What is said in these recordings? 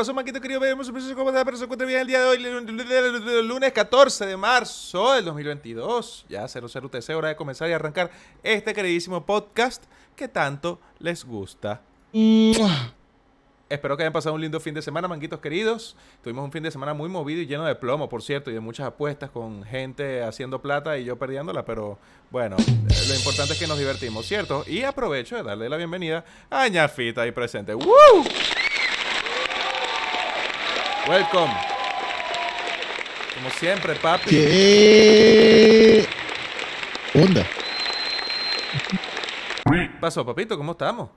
pasó, Manquito querido? Vemos cómo está, pero se encuentra bien el día de hoy, lunes 14 de marzo del 2022. Ya 00TC, hora de comenzar y arrancar este queridísimo podcast que tanto les gusta. Espero que hayan pasado un lindo fin de semana, manguitos queridos. Tuvimos un fin de semana muy movido y lleno de plomo, por cierto, y de muchas apuestas con gente haciendo plata y yo perdiéndola, pero bueno, eh, lo importante es que nos divertimos, ¿cierto? Y aprovecho de darle la bienvenida a Ñafita ahí presente. ¡Woo! Welcome. Como siempre, papi. ¿Qué onda? ¿Qué pasó, papito? ¿Cómo estamos?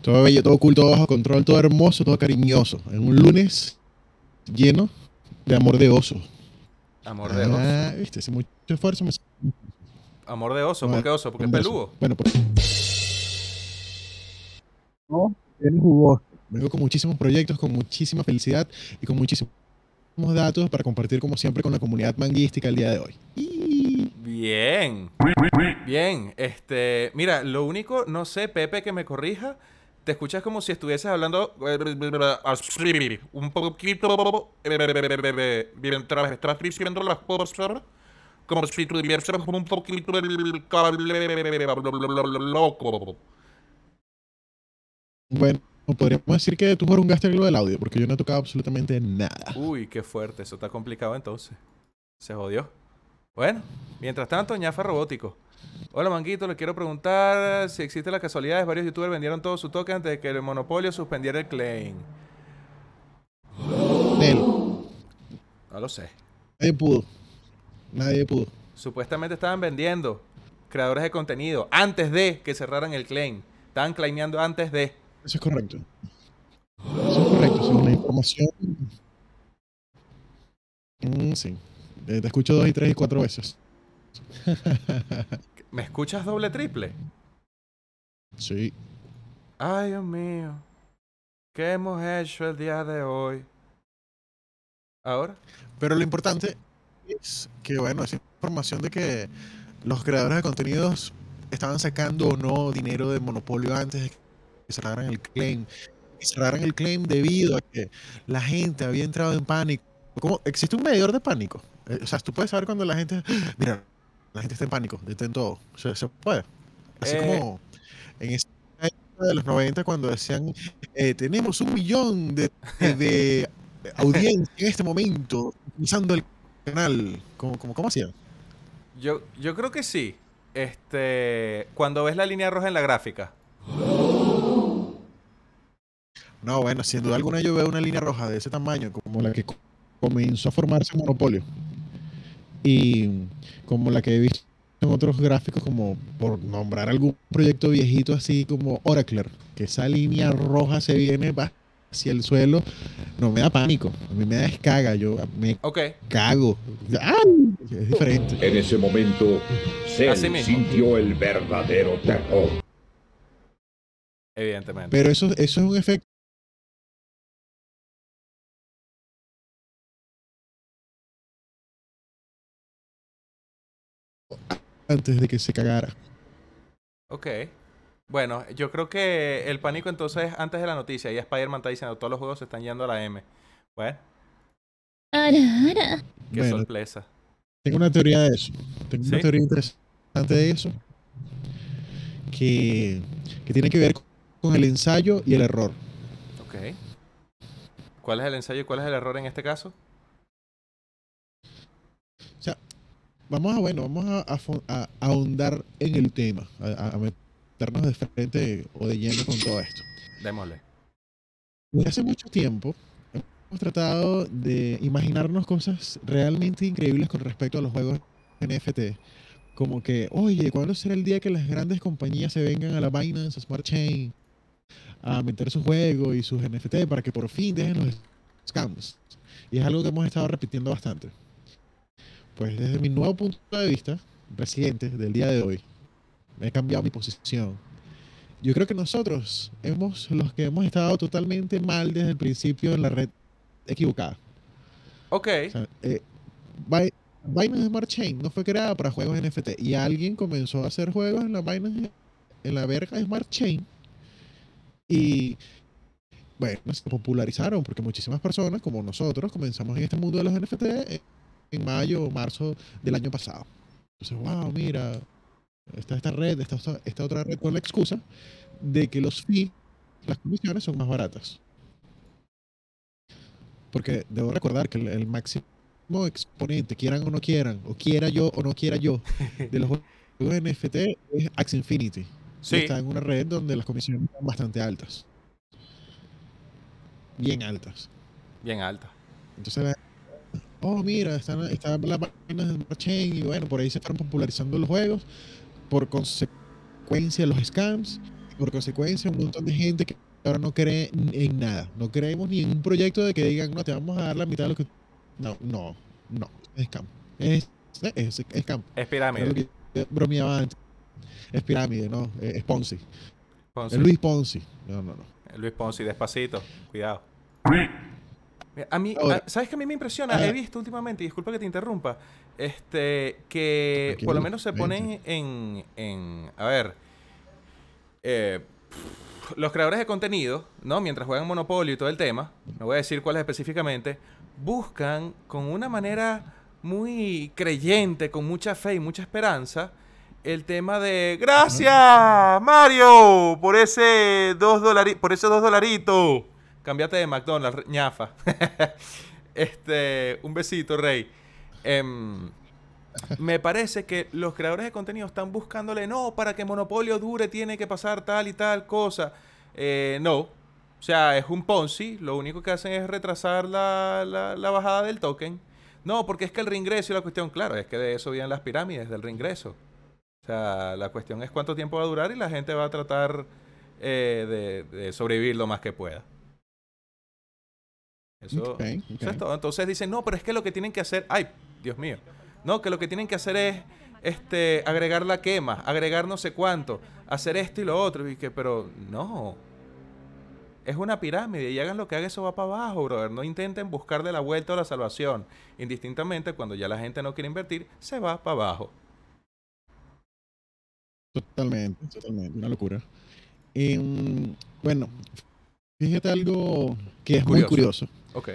Todo bello, todo cool, todo bajo control, todo hermoso, todo cariñoso. En un lunes lleno de amor de oso. Amor de oso. Ah, viste, sin mucho esfuerzo me... Amor de oso, ¿por qué oso? Porque es peludo. Bueno, pues... No, es jugoso. Vengo con muchísimos proyectos, con muchísima felicidad y con muchísimos datos para compartir como siempre con la comunidad manguística el día de hoy. Y- Bien. Bien. Este, mira, lo único, no sé, Pepe, que me corrija. Te escuchas como si estuvieses hablando un poquito mientras estás diciendo las cosas como si tuvieses un poquito loco. Bueno, podríamos decir que tú jorungaste algo del audio, porque yo no he tocado absolutamente nada. Uy, qué fuerte, eso está complicado entonces. Se jodió. Bueno, mientras tanto, ñafa robótico. Hola, Manguito, le quiero preguntar si existe la casualidad de varios youtubers vendieron todo su token antes de que el monopolio suspendiera el claim. No lo sé. nadie pudo. Nadie pudo. Supuestamente estaban vendiendo creadores de contenido antes de que cerraran el claim. Estaban claimeando antes de. Eso es correcto. Eso es correcto, según la información. Mm, sí. Eh, te escucho dos y tres y cuatro veces. ¿Me escuchas doble triple? Sí. Ay, Dios mío. ¿Qué hemos hecho el día de hoy? ¿Ahora? Pero lo importante es que, bueno, esa información de que los creadores de contenidos estaban sacando o no dinero de monopolio antes de que cerraran el claim. Y cerraran el claim debido a que la gente había entrado en pánico. ¿Cómo? ¿Existe un medidor de pánico? Eh, o sea, tú puedes saber cuando la gente. Mira, la gente está en pánico, detén todo. Se, se puede. Así Eh. como en esa época de los 90 cuando decían: eh, Tenemos un millón de, de- de audiencia en este momento usando el canal. ¿Cómo, cómo, cómo hacían? Yo, yo creo que sí. Este. Cuando ves la línea roja en la gráfica. No, bueno, sin duda alguna yo veo una línea roja de ese tamaño, como la que co- comenzó a formarse en Monopolio. Y como la que he visto en otros gráficos, como por nombrar algún proyecto viejito así como Oracler, que esa línea roja se viene va hacia el suelo, no me da pánico, a mí me da descaga, yo me Ok. cago. ¡Ay! Es diferente. En ese momento, Cell mismo. sintió el verdadero terror. Evidentemente. Pero eso, eso es un efecto antes de que se cagara. Ok. Bueno, yo creo que el pánico entonces antes de la noticia. Y Spider-Man está diciendo, todos los juegos se están yendo a la M. Bueno. Ara, ara. Qué sorpresa. Tengo una teoría de eso. Tengo una teoría interesante de eso. Que, que tiene que ver con el ensayo y el error. Ok. ¿Cuál es el ensayo y cuál es el error en este caso? Vamos a, bueno, vamos a, a a ahondar en el tema, a, a- a meternos de frente o de lleno con todo esto. Démosle. Desde hace mucho tiempo hemos tratado de imaginarnos cosas realmente increíbles con respecto a los juegos NFT. Como que, oye, ¿cuándo será el día que las grandes compañías se vengan a la Binance Smart Chain a meter sus juegos y sus NFT para que por fin dejen los scams? Y es algo que hemos estado repitiendo bastante. Pues desde mi nuevo punto de vista, reciente, del día de hoy, he cambiado mi posición. Yo creo que nosotros hemos los que hemos estado totalmente mal desde el principio en la red equivocada. Ok. O sea, eh, Binance Smart Chain no fue creada para juegos NFT y alguien comenzó a hacer juegos en la Binance en la verga Smart Chain. Y bueno, se popularizaron porque muchísimas personas, como nosotros, comenzamos en este mundo de los NFT en- mayo o marzo del año pasado. Entonces, wow, mira, está esta red, está esta, otra red con la excusa de que los fees, las comisiones son más baratas. Porque debo recordar que el, el máximo exponente, quieran o no quieran, o quiera yo o no quiera yo, de los juegos NFT es Axie Infinity. Sí. Está en una red donde las comisiones son bastante altas. Bien altas. Bien alta. Entonces, la- oh, mira, están, están las páginas de blockchain y bueno, por ahí se fueron popularizando los juegos. Por consecuencia, los scams. y Por consecuencia, un montón de gente que ahora no cree en nada. No creemos ni en un proyecto de que digan, no, te vamos a dar la mitad de lo que. No, no, no. Es scam. Es, es, es scam. Es lo pirámide. que yo bromeaba antes. Es pirámide, ¿no? Es, es Ponzi. Ponzi. Es Luis Ponzi. No, no, no. Luis Ponzi, despacito. Cuidado. A mí, a- ¿sabes qué a mí me impresiona? He visto últimamente, y disculpa que te interrumpa, este, que Tranquilo, por lo menos se ponen en, en, a ver, eh, los creadores de contenido, ¿no? Mientras juegan Monopolio y todo el tema, no voy a decir cuáles específicamente, buscan con una manera muy creyente, con mucha fe y mucha esperanza, el tema de gracias Mario por ese dos dolari- por ese dos dolaritos. Cámbiate de McDonald's, ñafa. este, un besito, Rey. Em, me parece que los creadores de contenido están buscándole, no, para que Monopolio dure tiene que pasar tal y tal cosa. Eh, no. O sea, es un Ponzi. Lo único que hacen es retrasar la, la- bajada del token. No, porque es que el reingreso y la cuestión, claro, es que de eso vienen las pirámides, del reingreso. O sea, la cuestión es cuánto tiempo va a durar y la gente va a tratar eh, de sobrevivir lo más que pueda. Eso, es todo. Entonces dicen, no, pero es que lo que tienen que hacer, ay, Dios mío, no, que lo que tienen que hacer es este, agregar la quema, agregar no sé cuánto, hacer esto y lo otro, y que, pero no. Es una pirámide y hagan lo que hagan, eso va para abajo, brother. No intenten buscarle la vuelta o la salvación. Indistintamente, cuando ya la gente no quiere invertir, se va para abajo. Totalmente, totalmente, una locura. Em, bueno, fíjate algo que es muy Curioso. Ok.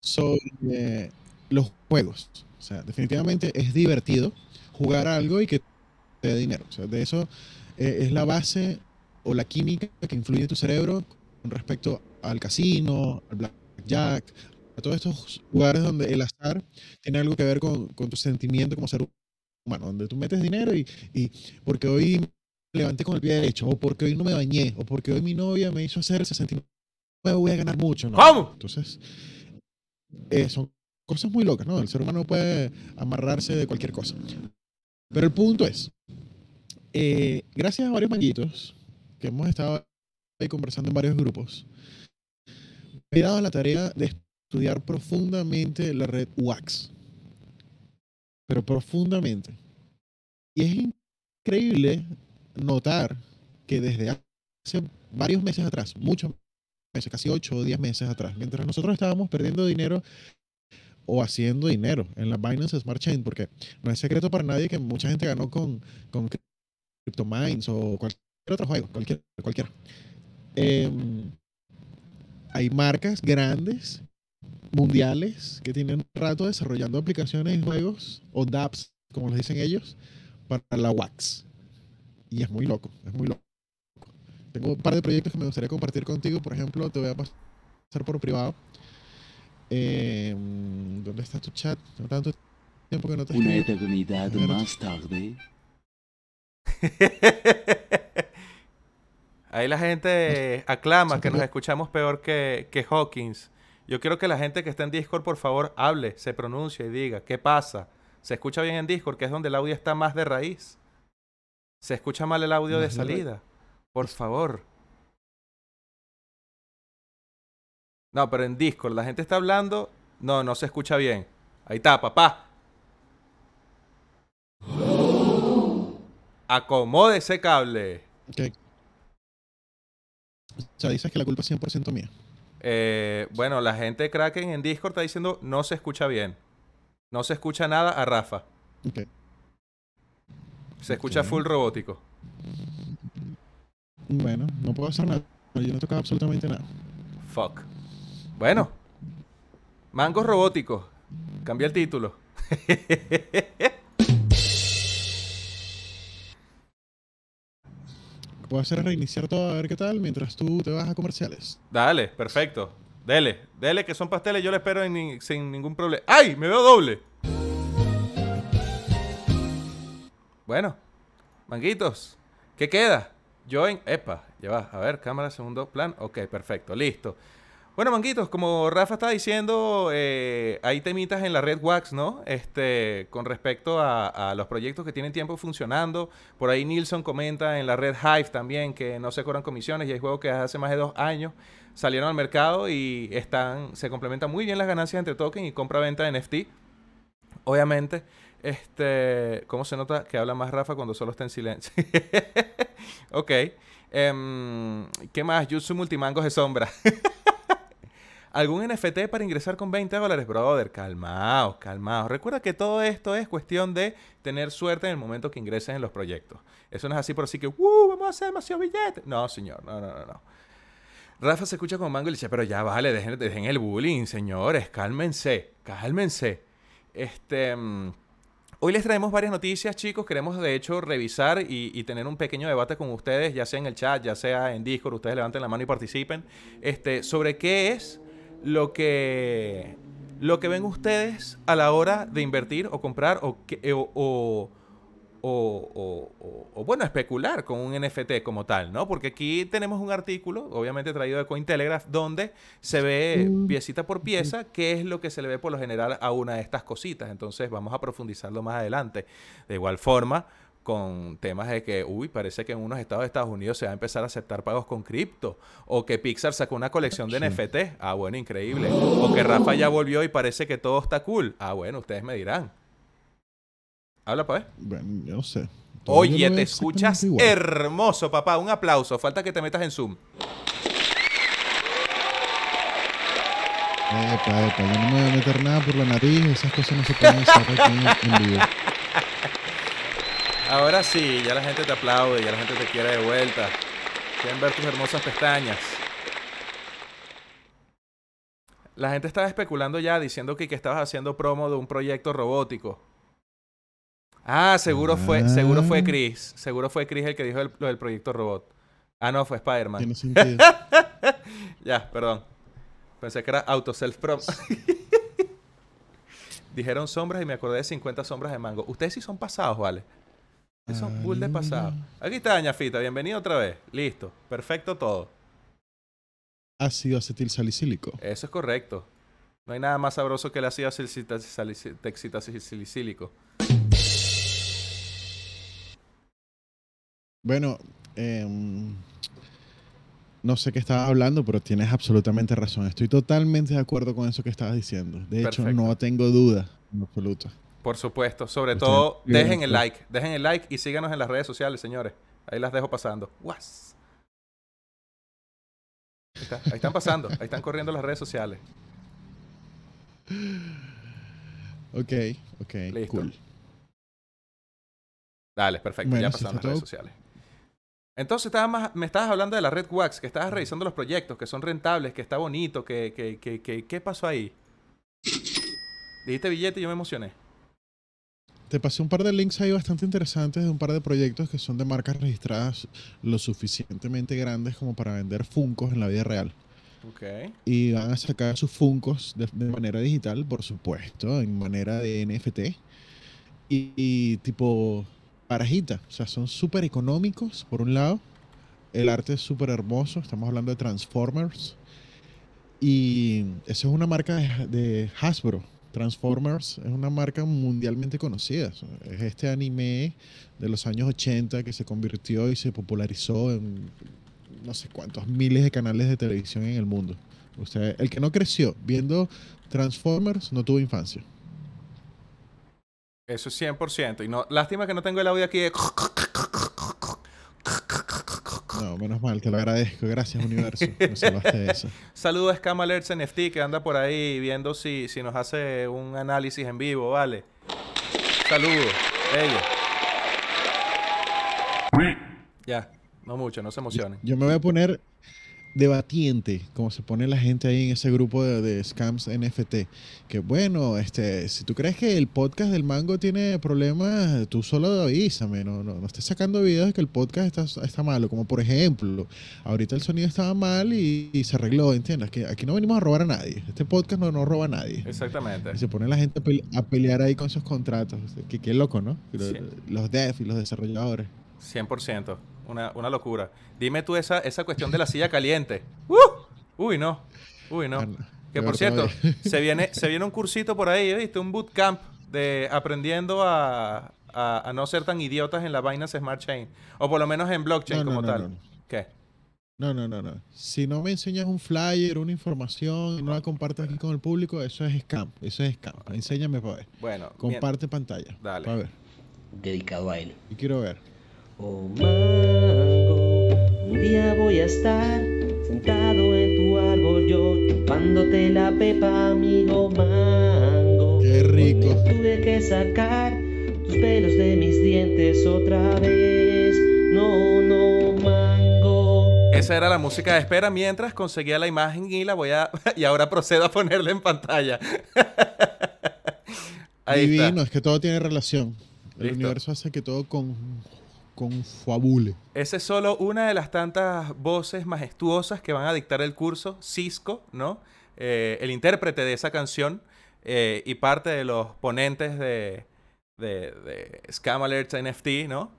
sobre los juegos. O sea, definitivamente es divertido jugar algo y que te dé dinero. O sea, de eso eh, es la base o la química que influye en tu cerebro con respecto al casino, al blackjack, a todos estos lugares donde el azar tiene algo que ver con, con tu sentimiento como ser humano, donde tú metes dinero y, y porque hoy me levanté con el pie derecho, o porque hoy no me bañé, o porque hoy mi novia me hizo hacer 69, voy a ganar mucho. ¿no? ¿Cómo? Entonces, eh, son cosas muy locas, ¿no? El ser humano puede amarrarse de cualquier cosa. Pero el punto es, eh, gracias a varios manguitos que hemos estado ahí conversando en varios grupos, me he dado la tarea de estudiar profundamente la red WAX. Pero profundamente. Y es increíble notar que desde hace varios meses atrás, muchos meses, casi 8 o 10 meses atrás, mientras nosotros estábamos perdiendo dinero o haciendo dinero en la Binance Smart Chain, porque no es secreto para nadie que mucha gente ganó con, con CryptoMines o cualquier otro juego, cualquier. Em, hay marcas grandes, mundiales, que tienen rato desarrollando aplicaciones y juegos, o dApps, como les dicen ellos, para la WAX. Y es muy loco, es muy loco. Tengo un par de proyectos que me gustaría compartir contigo. Por ejemplo, te voy a pasar por privado. Eh, ¿Dónde está tu chat? No tanto tiempo que no te Una eternidad más tarde. Ahí la gente aclama que nos escuchamos peor que, que Hawkins. Yo quiero que la gente que está en Discord, por favor, hable, se pronuncie y diga, ¿qué pasa? ¿Se escucha bien en Discord, que es donde el audio está más de raíz? ¿Se escucha mal el audio de salida? Por favor. No, pero en Discord la gente está hablando. No, no se escucha bien. Ahí está, papá. Acomode ese cable. Ok. O sea, dices que la culpa es 100% mía. Eh, bueno, la gente de Kraken en Discord está diciendo no se escucha bien. No se escucha nada a Rafa. Ok. Se escucha full robótico. Bueno, no puedo hacer nada. Yo no he tocado absolutamente nada. Fuck. Bueno. Mangos robóticos. Cambia el título. Puedo hacer reiniciar todo a ver qué tal mientras tú te vas a comerciales. Dale, perfecto. Dele, dele que son pasteles, yo le espero en sin ningún problema. ¡Ay! Me veo doble. Bueno, manguitos, ¿qué queda? Join, epa, ya va, a ver, cámara, segundo plan, ok, perfecto, listo. Bueno, manguitos, como Rafa está diciendo, eh, hay temitas en la red Wax, ¿no? Este, con respecto a, a los proyectos que tienen tiempo funcionando. Por ahí Nilsson comenta en la red Hive también que no se cobran comisiones y hay juegos que hace más de dos años salieron al mercado y están, se complementan muy bien las ganancias entre token y compra-venta de NFT. Obviamente, este, ¿cómo se nota que habla más Rafa cuando solo está en silencio? ok. Em, ¿Qué más? Jutsu Multimangos de sombra. ¿Algún NFT para ingresar con 20 dólares? Brother, calmaos, calmaos. Recuerda que todo esto es cuestión de tener suerte en el momento que ingreses en los proyectos. Eso no es así por así que, ¡uh! Vamos a hacer demasiado billete. No, señor, no, no, no, no. Rafa se escucha con mango y le dice, pero ya vale, dejen, el bullying, señores, cálmense, cálmense. Este, mm, hoy les traemos varias noticias, chicos. Queremos, de hecho, revisar y, tener un pequeño debate con ustedes, ya sea en el chat, ya sea en Discord. Ustedes levanten la mano y participen. Este, sobre qué es lo que, lo que ven ustedes a la hora de invertir o comprar o, o- o- o- o- o, bueno, especular con un NFT como tal, ¿no? Porque aquí tenemos un artículo, obviamente traído de Cointelegraph, donde se ve Mm. piecita por pieza qué es lo que se le ve por lo general a una de estas cositas. Entonces vamos a profundizarlo más adelante. De igual forma, con temas de que, uy, parece que en unos estados de Estados Unidos se va a empezar a aceptar pagos con cripto. O que Pixar sacó una colección de Sí. NFT. Ah, bueno, increíble. O que Rafa ya volvió y parece que todo está cool. Ah, bueno, ustedes me dirán. Habla, pues. Bueno, yo no sé. Todavía Oye, te escuchas igual. hermoso, papá. Un aplauso. Falta que te metas en Zoom. Epa, epa, yo no me voy a meter nada por la nariz, esas cosas no se pueden usar aquí en vivo. Ahora sí, ya la gente te aplaude, ya la gente te quiere de vuelta. Quieren ver tus hermosas pestañas. La gente estaba especulando ya, diciendo que, que estabas haciendo promo de un proyecto robótico. Ah, seguro fue, seguro fue Ah. Chris. Seguro fue Chris el que dijo el- lo del proyecto robot. Ah, no, fue Spider-Man. Tiene sentido. Ya, perdón. Pensé que era auto self prom. Dijeron sombras y me acordé de 50 sombras de mango. Ustedes sí son pasados, ¿vale? Ustedes son bull de pasado. Aquí está Doña Fita, bienvenido otra vez. Listo, perfecto todo. Ácido acetil salicílico. Eso es correcto. No hay nada más sabroso que el ácido salici- Bueno, em, no sé qué estabas hablando, pero tienes absolutamente razón. Estoy totalmente de acuerdo con eso que estabas diciendo. De hecho, no tengo duda en absoluto. Por supuesto. Sobre todo, bien, dejen el like. Dejen el like y síganos en las redes sociales, señores. Ahí las dejo pasando. Guas. Ahí, está, ahí están pasando. Ahí están corriendo las redes sociales. Ok, ok, Listo. cool. Dale, perfecto. Bueno, ya pasaron las redes sociales. Entonces más- me estabas hablando de la Red Wax, que estabas revisando los proyectos, que son rentables, que está bonito, que, que, que, que- ¿qué pasó ahí? Dijiste billete y yo me emocioné. Te pasé un par de links ahí bastante interesantes de un par de proyectos que son de marcas registradas lo suficientemente grandes como para vender Funcos en la vida real. Ok. Y van a sacar sus Funcos de, de manera digital, por supuesto, en manera de NFT. Y, y tipo parajita, o sea, son súper económicos, por un lado. El arte es súper hermoso, estamos hablando de Transformers. Y esa es una marca de, de Hasbro. Transformers es una marca mundialmente conocida. Es este anime de los años 80 que se convirtió y se popularizó en no sé cuántos miles de canales de televisión en el mundo. Usted, el que no creció viendo Transformers no tuvo infancia. Eso es 100%. Y no, lástima que no tengo el audio aquí de... No, menos mal, te lo agradezco. Gracias, universo. Me salvaste de eso. Saludos a Scam Alerts NFT que anda por ahí viendo si, si nos hace un análisis en vivo, ¿vale? Saludos. Bello. Ya. No mucho, no se emocionen. Yo me voy a poner debatiente, como se pone la gente ahí en ese grupo de, de scams NFT. Que bueno, este, si tú crees que el podcast del Mango tiene problemas, tú solo avísame, no, no, no estés sacando videos de que el podcast está, está malo. Como por ejemplo, ahorita el sonido estaba mal y, y se arregló, ¿entiendes? Que aquí no venimos a robar a nadie. Este podcast no, no roba a nadie. Exactamente. Y se pone la gente a, pele- a pelear ahí con esos contratos. Que qué loco, ¿no? Los, Sí. los devs y los desarrolladores. 100%. Una, una locura. Dime tú esa, esa cuestión de la silla caliente. ¡Uh! Uy, no. Uy, no. Que por cierto, se viene, se viene un cursito por ahí, ¿viste? Un bootcamp de aprendiendo a, a- a no ser tan idiotas en la Binance Smart Chain. O por lo menos en blockchain No, no, como no, tal. no, no. ¿Qué? No, no, no, no. Si no me enseñas un flyer, una información y no la compartes aquí con el público, eso es scam. Eso es scam. Enséñame para ver. Bueno, bien. Comparte pantalla. Dale. Para ver. dedicado a él. Y quiero ver. Oh mango, un día voy a estar sentado en tu árbol yo chupándote la pepa, amigo mango. Qué rico. Hoy me tuve que sacar tus pelos de mis dientes otra vez. No, no, mango. Esa era la música de espera mientras conseguía la imagen y la voy a... y ahora procedo a ponerla en pantalla. Ahí Divino, está. es que todo tiene relación. El Listo. universo hace que todo con, confabule. Esa es solo una de las tantas voces majestuosas que van a dictar el curso, Cisco, ¿no? Eh, el intérprete de esa canción eh, y parte de los ponentes de, de, de Scam Alerts NFT, ¿no?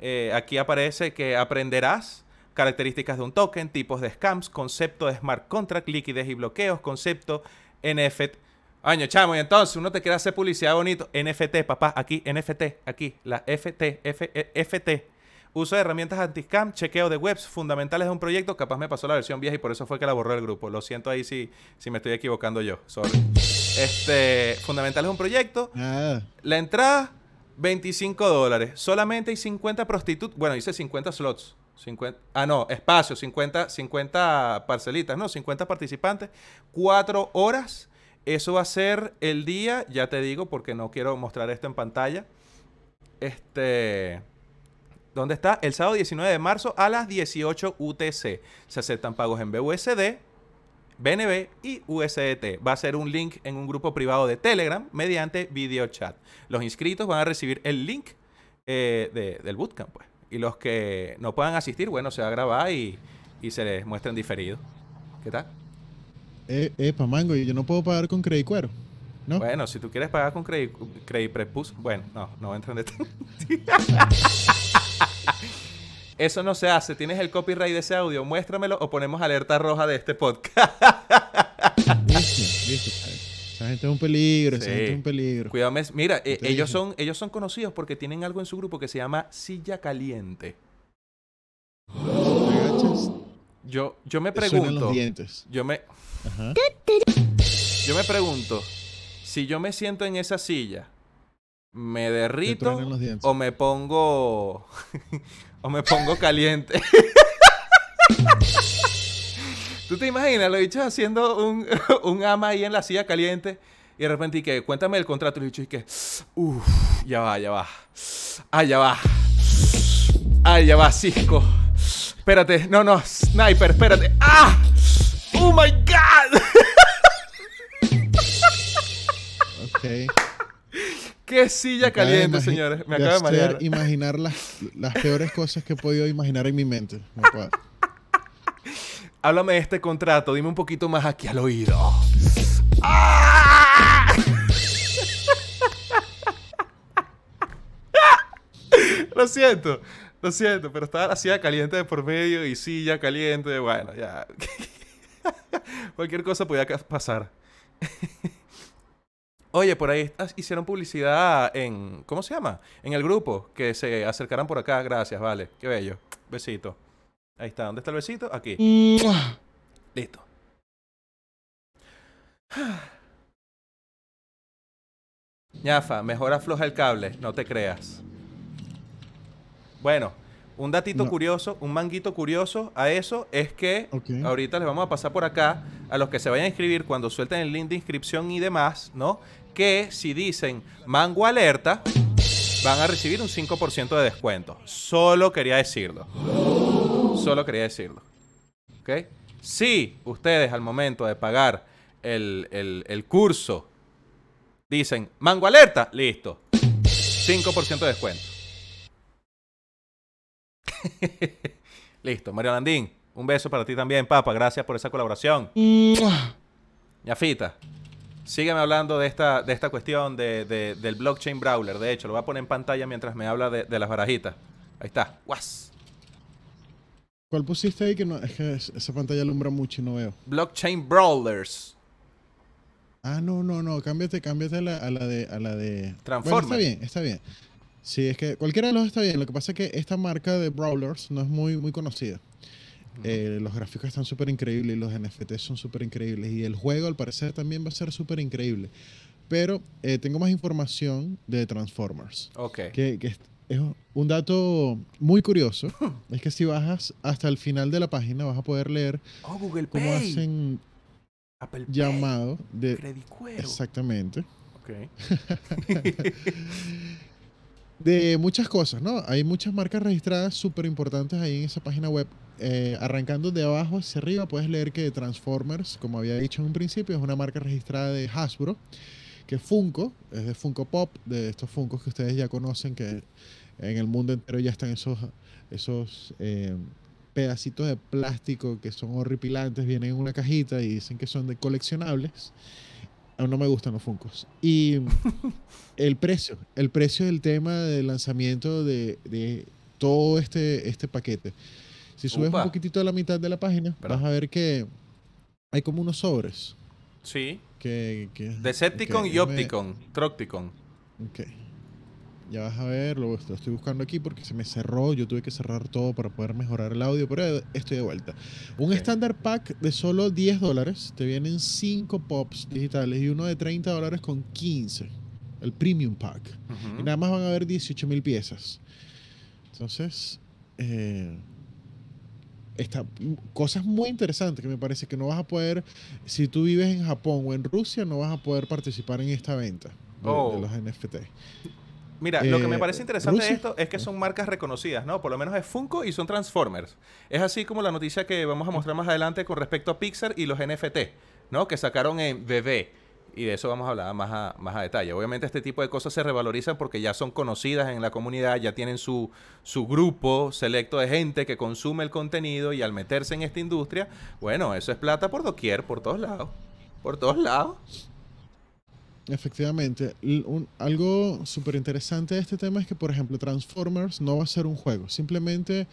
Eh, aquí aparece que aprenderás características de un token, tipos de scams, concepto de smart contract, liquidez y bloqueos, concepto NFT. Año, chamo, y entonces uno te quiere hacer publicidad bonito. NFT, papá, aquí, NFT, aquí, la FT, F, E- FT. Uso de herramientas anti-scam, chequeo de webs fundamentales de un proyecto. Capaz me pasó la versión vieja y por eso fue que la borró el grupo. Lo siento ahí si, si me estoy equivocando yo. Sorry. Este, fundamentales de un proyecto. Nada. La entrada, 25 dólares. Solamente hay 50 prostitutas. Bueno, dice 50 slots. 50, ah, no, espacio, 50, 50 parcelitas, no, 50 participantes. 4 horas. Eso va a ser el día, ya te digo, porque no quiero mostrar esto en pantalla. Este. ¿Dónde está? El sábado 19 de marzo a las 18 UTC. Se aceptan pagos en BUSD, BNB y USDT. Va a ser un link en un grupo privado de Telegram mediante video chat. Los inscritos van a recibir el link eh, de- del bootcamp, pues. Y los que no puedan asistir, bueno, se va a grabar y, y se les muestra en diferido. ¿Qué tal? Eh, epa, mango, yo no puedo pagar con Credicuero. ¿No? Bueno, si tú quieres pagar con Credit, credit Prepus, bueno, no, no entran de Eso no se hace. Tienes el copyright de ese audio. Muéstramelo o ponemos alerta roja de este podcast. Listo, listo. Esa gente es un peligro, esa gente es un peligro. Cuidado, mira, eh, ellos son, ellos son conocidos porque tienen algo en su grupo que se llama Silla Caliente. Yo, yo me pregunto, los dientes. yo me, Ajá. yo me pregunto, si yo me siento en esa silla, ¿me derrito o me pongo, o me pongo caliente? ¿Tú te imaginas los bichos haciendo un, un ama ahí en la silla caliente y de repente y que cuéntame el contrato y bichos y que, uff, ya va, ya va, ah, ya va, ah, ya va, Cisco, espérate, no, no, Sniper, espérate, ah, oh my god, Ok. qué silla acaba caliente, señores, me de acabo de marear. imaginar las, las peores cosas que he podido imaginar en mi mente. No. Háblame de este contrato, dime un poquito más aquí al oído. ¡Ah! lo siento, lo siento, pero estaba silla caliente de por medio y silla caliente, bueno, ya. Cualquier cosa podía pasar. Oye, por ahí hicieron publicidad en. ¿Cómo se llama? En el grupo. Que se acercaran por acá. Gracias, vale. Qué bello. Besito. Ahí está. ¿Dónde está el besito? Aquí. Listo. Ñafa, mejor afloja el cable, no te creas. Bueno, un datito No. curioso, un manguito curioso a eso es que ahorita les vamos a pasar por acá a los que se vayan a inscribir cuando suelten el link de inscripción y demás, ¿no? Que si dicen mango alerta, van a recibir un 5% de descuento. Solo quería decirlo. Solo quería decirlo. ¿Ok? Si ustedes al momento de pagar el, el- el curso dicen mango alerta, listo. 5% de descuento. listo. Mario Landín, un beso para ti también, papá. Gracias por esa colaboración. Yafita, sígueme hablando de esta, de esta cuestión de- de- del blockchain brawler. De hecho, lo voy a poner en pantalla mientras me habla de, de las barajitas. Ahí está. Guas. ¿Cuál pusiste ahí? Que no, es que es- esa pantalla alumbra mucho y no veo. Blockchain brawlers. Ah, no, no, no, cámbiate, cámbiate a la, a la de, a la de. Transformer. Bueno, está bien, está bien. Sí, es que cualquiera de los está bien. Lo que pasa es que esta marca de Brawlers no es muy, muy conocida. Eh, los gráficos están súper increíbles y los NFTs son súper increíbles. Y el juego, al parecer, también va a ser súper increíble. Pero eh, tengo más información de Transformers. Ok. Que, que es, un dato muy curioso. es que si bajas hasta el final de la página, vas a poder leer Oh, Google cómo Pay. hacen Apple Pay. llamado de. Credicuero. Exactamente. Ok. de muchas cosas, ¿no? Hay muchas marcas registradas súper importantes ahí en esa página web. Eh, arrancando de abajo hacia arriba, puedes leer que Transformers, como había dicho en un principio, es una marca registrada de Hasbro. Que Funko, es de Funko Pop, de estos Funkos que ustedes ya conocen, que en el mundo entero ya están esos, esos eh, pedacitos de plástico que son horripilantes, vienen en una cajita y dicen que son de coleccionables. Aún no me gustan los Funkos. Y el precio, el precio del tema del lanzamiento de, de todo este, este paquete. Si subes Upa. un poquitito a la mitad de la página, vas a ver que hay como unos sobres. Sí. Que, que, Decepticon ok, y Opticon. Trocticon. Ok. Ya vas a ver, lo, lo estoy buscando aquí porque se me cerró. Yo tuve que cerrar todo para poder mejorar el audio, pero estoy de vuelta. Un estándar pack de solo 10 dólares. Te vienen 5 pops digitales y uno de 30 dólares con 15. El premium pack. Ujú. Y nada más van a haber 18 mil piezas. Entonces, eh, está, cosas muy interesantes que me parece que no vas a poder, si tú vives en Japón o en Rusia, no vas a poder participar en esta venta de, de Oh. los NFT. Mira, lo que me Eh, parece interesante de esto es que son marcas reconocidas, ¿no? Por lo menos es Funko y son Transformers. Es así como la noticia que vamos a mostrar más adelante con respecto a Pixar y los NFT, ¿no? Que sacaron en BB. Y de eso vamos a hablar más a, más a detalle. Obviamente este tipo de cosas se revalorizan porque ya son conocidas en la comunidad, ya tienen su, su grupo selecto de gente que consume el contenido y al meterse en esta industria, bueno, eso es plata por doquier, por todos lados. Por todos lados. Efectivamente, algo súper interesante de este tema es que, por ejemplo, Transformers no va a ser un juego, simplemente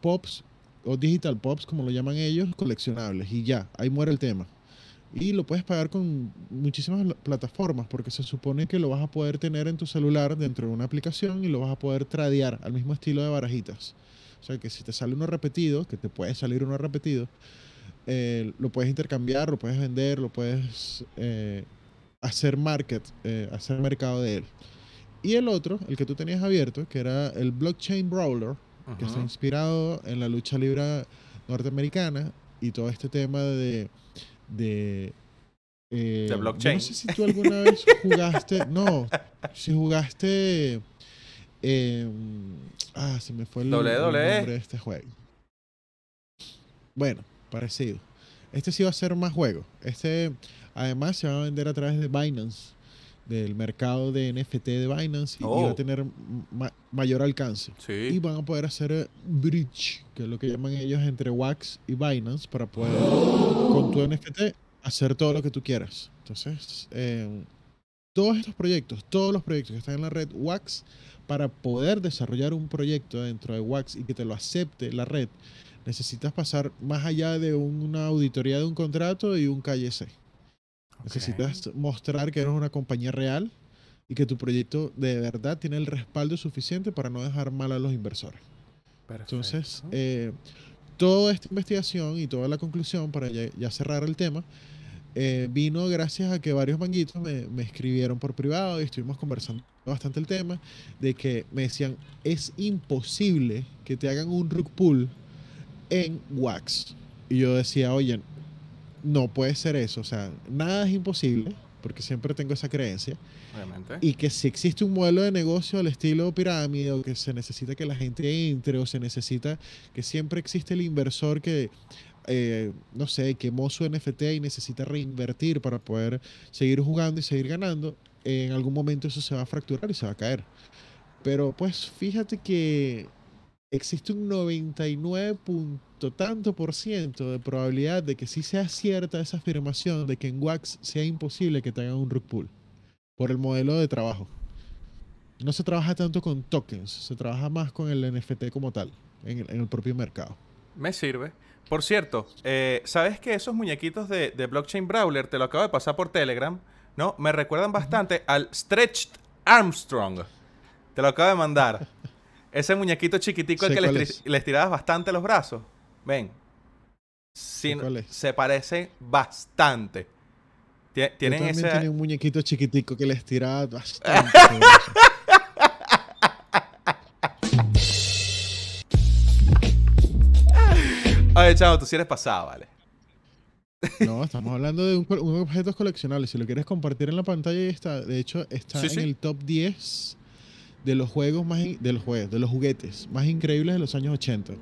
pops o digital pops, como lo llaman ellos, coleccionables y ya, ahí muere el tema. Y lo puedes pagar con muchísimas la- plataformas porque se supone que lo vas a poder tener en tu celular dentro de una aplicación y lo vas a poder tradear al mismo estilo de barajitas. O sea que si te sale uno repetido, que te puede salir uno repetido, eh, lo puedes intercambiar, lo puedes vender, lo puedes eh, hacer market, eh, hacer mercado de él. Y el otro, el que tú tenías abierto, que era el Blockchain Brawler, que está inspirado en la lucha libre norteamericana y todo este tema de... de eh, blockchain. No sé si tú alguna vez jugaste... No, si jugaste... eh, ah, se me fue el, el WWE. nombre de este juego. Bueno, parecido. Este sí va a ser más juego. Este, además, se va a vender a través de Binance, del mercado de NFT de Binance, y- y va Oh. a tener ma- mayor alcance. Y van a poder hacer eh, bridge, que es lo que llaman ellos entre Wax y Binance, para poder con tu NFT hacer todo lo que tú quieras. Entonces, eh, todos estos proyectos, todos los proyectos que están en la red Wax, para poder desarrollar un proyecto dentro de Wax y que te lo acepte la red, necesitas pasar más allá de un- una auditoría de un contrato y un KYC. Necesitas mostrar que eres una compañía real y que tu proyecto de verdad tiene el respaldo suficiente para no dejar mal a los inversores. Entonces, Perfecto. eh, toda esta investigación y toda la conclusión, para ya, ya cerrar el tema, eh, vino gracias a que varios manguitos me, me escribieron por privado y estuvimos conversando bastante el tema, de que me decían, es imposible que te hagan un rug pull en Wax. Y yo decía, oye, no puede ser eso, o sea, nada es imposible, porque siempre tengo esa creencia, Obviamente. y que si existe un modelo de negocio al estilo pirámide, o que se necesita que la gente entre, o se necesita que siempre existe el inversor que, eh, no sé, quemó su NFT y necesita reinvertir para poder seguir jugando y seguir ganando, en algún momento eso se va a fracturar y se va a caer. Pero pues fíjate que existe un 99 tanto por ciento de probabilidad de que sí sea cierta esa afirmación de que en Wax sea imposible que tengan un rug pull por el modelo de trabajo. No se trabaja tanto con tokens, se trabaja más con el NFT como tal, en el, en el propio mercado. Me sirve. Por cierto, eh, ¿sabes que esos muñequitos de, de Blockchain Brawler, te lo acabo de pasar por Telegram, ¿no? Me recuerdan bastante al Stretched Armstrong. Te lo acabo de mandar. Ese muñequito chiquitico al que le, cuál estri- es. le estirabas bastante los brazos. Ven. Se parece bastante. Tie- Yo Tienen también ese... tenía un muñequito chiquitico que les tiraba bastante. Oye, chavo, tú sí eres pasado, ¿vale? No, estamos hablando de un, un objetos coleccionables. Si lo quieres compartir en la pantalla, ahí está. De hecho, está Sí, en sí. el top 10 de los juegos más de los juegos, de los juguetes más increíbles de los años 80.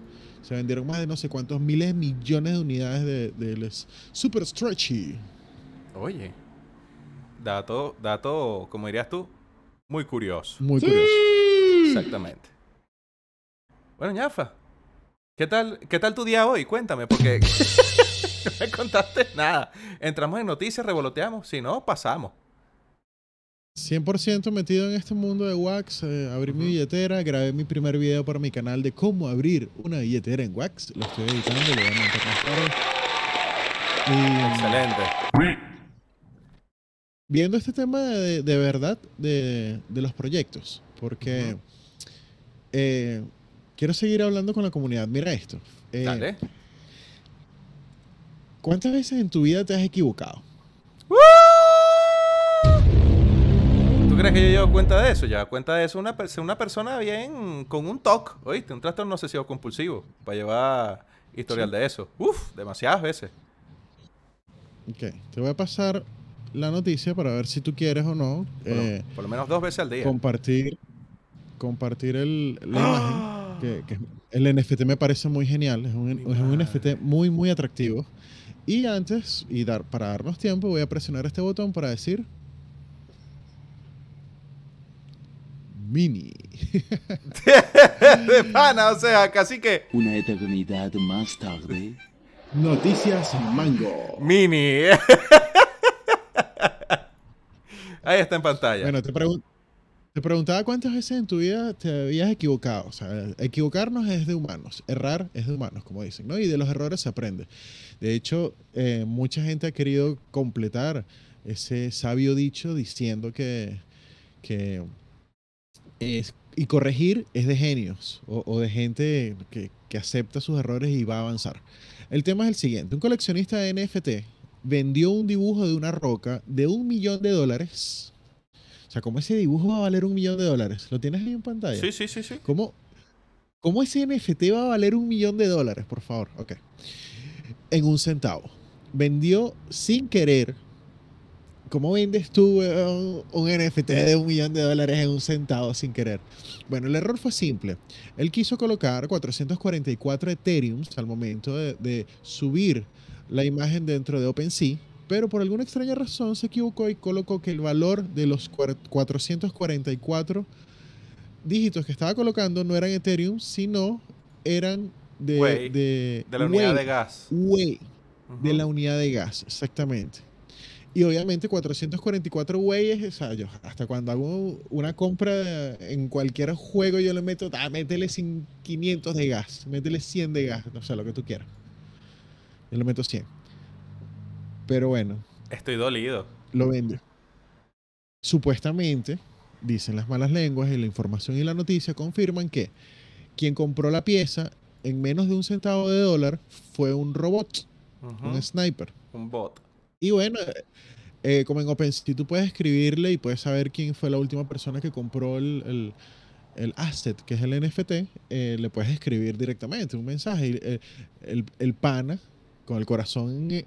Se vendieron más de no sé cuántos miles de millones de unidades de, de los Super Stretchy. Oye. Dato, dato, como dirías tú, muy curioso. Muy curioso. Exactamente. Bueno, ñafa. ¿Qué tal, ¿Qué tal tu día hoy? Cuéntame, porque no me contaste nada. Entramos en noticias, revoloteamos. Si no, pasamos. 100% metido en este mundo de Wax. eh, abrí mi billetera, grabé mi primer video para mi canal de cómo abrir una billetera en Wax. Lo estoy editando, lo voy a montar más tarde. Y, Excelente. viendo este tema de, de verdad de, de los proyectos, porque eh, quiero seguir hablando con la comunidad. Mira esto. eh, Dale. ¿Cuántas veces en tu vida te has equivocado? ¿Tú crees que yo llevo cuenta de eso? Ya cuenta de eso una, una persona bien con un TOC, ¿oíste? Un trastorno obsesivo compulsivo. Para llevar historial de eso. Uf, demasiadas veces. Ok, te voy a pasar la noticia para ver si tú quieres o no Por, lo- eh, por lo menos dos veces al día. compartir, compartir el, la imagen. Que, que el NFT me parece muy genial, es un, es un. NFT muy, muy atractivo. Y antes, y dar, para darnos tiempo, voy a presionar este botón para decir Mini. de pana, o sea, casi que Una eternidad más tarde. Noticias Mango. mini. Ahí está en pantalla. Bueno, te, pregun- te preguntaba cuántas veces en tu vida te habías equivocado. O sea, equivocarnos es de humanos, errar es de humanos, como dicen, ¿no? Y de los errores se aprende. De hecho, eh, mucha gente ha querido completar ese sabio dicho diciendo que, que es- y corregir es de genios o, o de gente que, que acepta sus errores y va a avanzar. El tema es el siguiente. Un coleccionista de NFT vendió un dibujo de una roca de un millón de dólares. O sea, ¿cómo ese dibujo va a valer un millón de dólares? ¿Lo tienes ahí en pantalla? Sí, sí, sí, sí. ¿Cómo, ¿Cómo ese NFT va a valer un millón de dólares, por favor? Ok. En un centavo. Vendió sin querer. ¿Cómo vendes tú un NFT de un millón de dólares en un centavo sin querer? Bueno, el error fue simple. Él quiso colocar 444 Ethereums al momento de, de subir la imagen dentro de OpenSea, pero por alguna extraña razón se equivocó y colocó que el valor de los cuar- 444 dígitos que estaba colocando no eran Ethereum, sino eran de, Wei, de, De la unidad de gas. De la unidad de gas, exactamente. Y obviamente 444 Wei, o sea, yo hasta cuando hago una compra en cualquier juego yo le meto, ah, métele cin- 500 de gas, métele 100 de gas, no sé, lo que tú quieras. Yo le meto 100. Pero bueno, Estoy dolido. lo vende. Supuestamente, dicen las malas lenguas y la información y la noticia confirman que quien compró la pieza en menos de un centavo de dólar fue un robot, un sniper. Un bot. Y bueno, eh, eh, como en OpenSea tú puedes escribirle y puedes saber quién fue la última persona que compró el, el- el asset, que es el NFT, eh, le puedes escribir directamente un mensaje. Y el, el- pana, con el corazón, eh,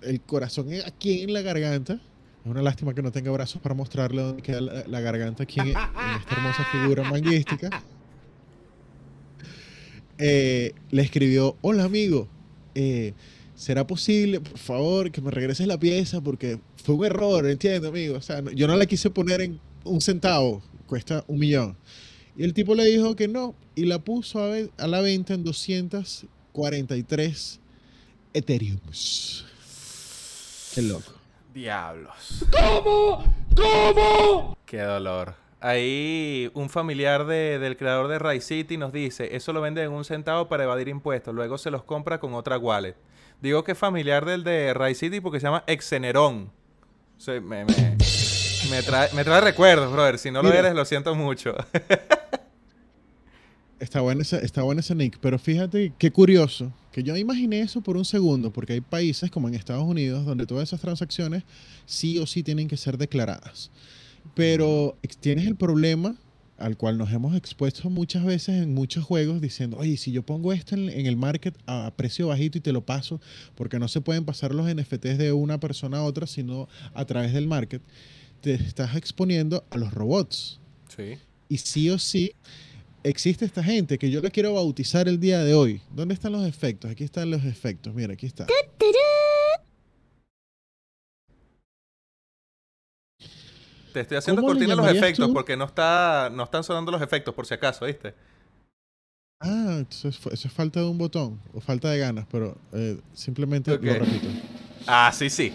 el corazón aquí en la garganta, Es una lástima que no tenga brazos para mostrarle dónde queda la, garganta aquí en, esta hermosa figura manguística. Eh, le escribió, hola amigo, eh, ¿será posible, por favor, que me regreses la pieza? Porque fue un error, entiendo, amigo. O sea, no- yo no la quise poner en un centavo, cuesta un millón. Y el tipo le dijo que no, y la puso a, ve- a la venta en 243 Ethereums. Qué loco. Diablos. ¿Cómo? ¿Cómo? Qué dolor. Ahí un familiar de- del creador de Ray City nos dice, eso lo vende en un centavo para evadir impuestos, luego se los compra con otra wallet. Digo que es familiar del de Ray City porque se llama Exenerón. O sea, me, me- me trae, me trae recuerdos, brother. Si no lo eres, lo siento mucho. Está bueno, ese, está bueno ese nick, pero fíjate qué curioso, que yo imaginé eso por un segundo, porque hay países como en Estados Unidos donde todas esas transacciones sí o sí tienen que ser declaradas. Pero tienes el problema al cual nos hemos expuesto muchas veces en muchos juegos diciendo, oye, si yo pongo esto en, en el market a precio bajito y te lo paso, porque no se pueden pasar los NFTs de una persona a otra, sino a través del market, te estás exponiendo a los robots. Sí. Y sí o sí, existe esta gente que yo le quiero bautizar el día de hoy. ¿Dónde están los efectos? Aquí están los efectos. Mira, aquí está. Te estoy haciendo ¿Cómo le cortina los efectos tú? porque no, está, no están sonando los efectos, por si acaso, ¿viste? Ah, eso es, eso es falta de un botón o falta de ganas, pero eh, simplemente lo repito. Ah, sí, sí.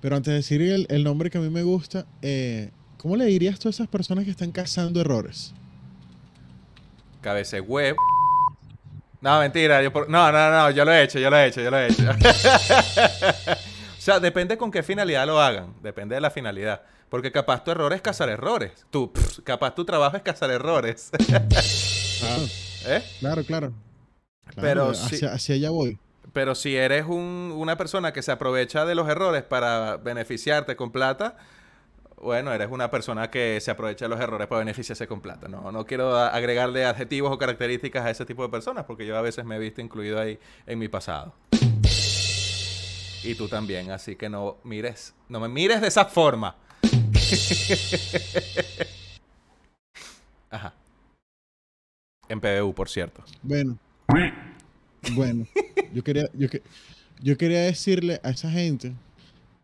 Pero antes de decir el, el nombre que a mí me gusta, eh, ¿cómo le dirías tú a esas personas que están cazando errores? Cabeza huevo. No, mentira. Yo por- No, no, no. Yo lo he hecho, yo lo he hecho, yo lo he hecho. o sea, depende con qué finalidad lo hagan. Depende de la finalidad. Porque capaz tu error es cazar errores. Tú, pff, capaz tu trabajo es cazar errores. Claro, ¿Eh? claro, claro. Claro, Pero sí- hacia, hacia allá voy. Pero si eres un- una persona que se aprovecha de los errores para beneficiarte con plata, bueno, eres una persona que se aprovecha de los errores para beneficiarse con plata. No, no quiero agregarle adjetivos o características a ese tipo de personas porque yo a veces me he visto incluido ahí en mi pasado. Y tú también, así que no mires, no me mires de esa forma. Ajá. En PBU, por cierto. Bueno. Bueno, yo quería, yo, que- yo quería decirle a esa gente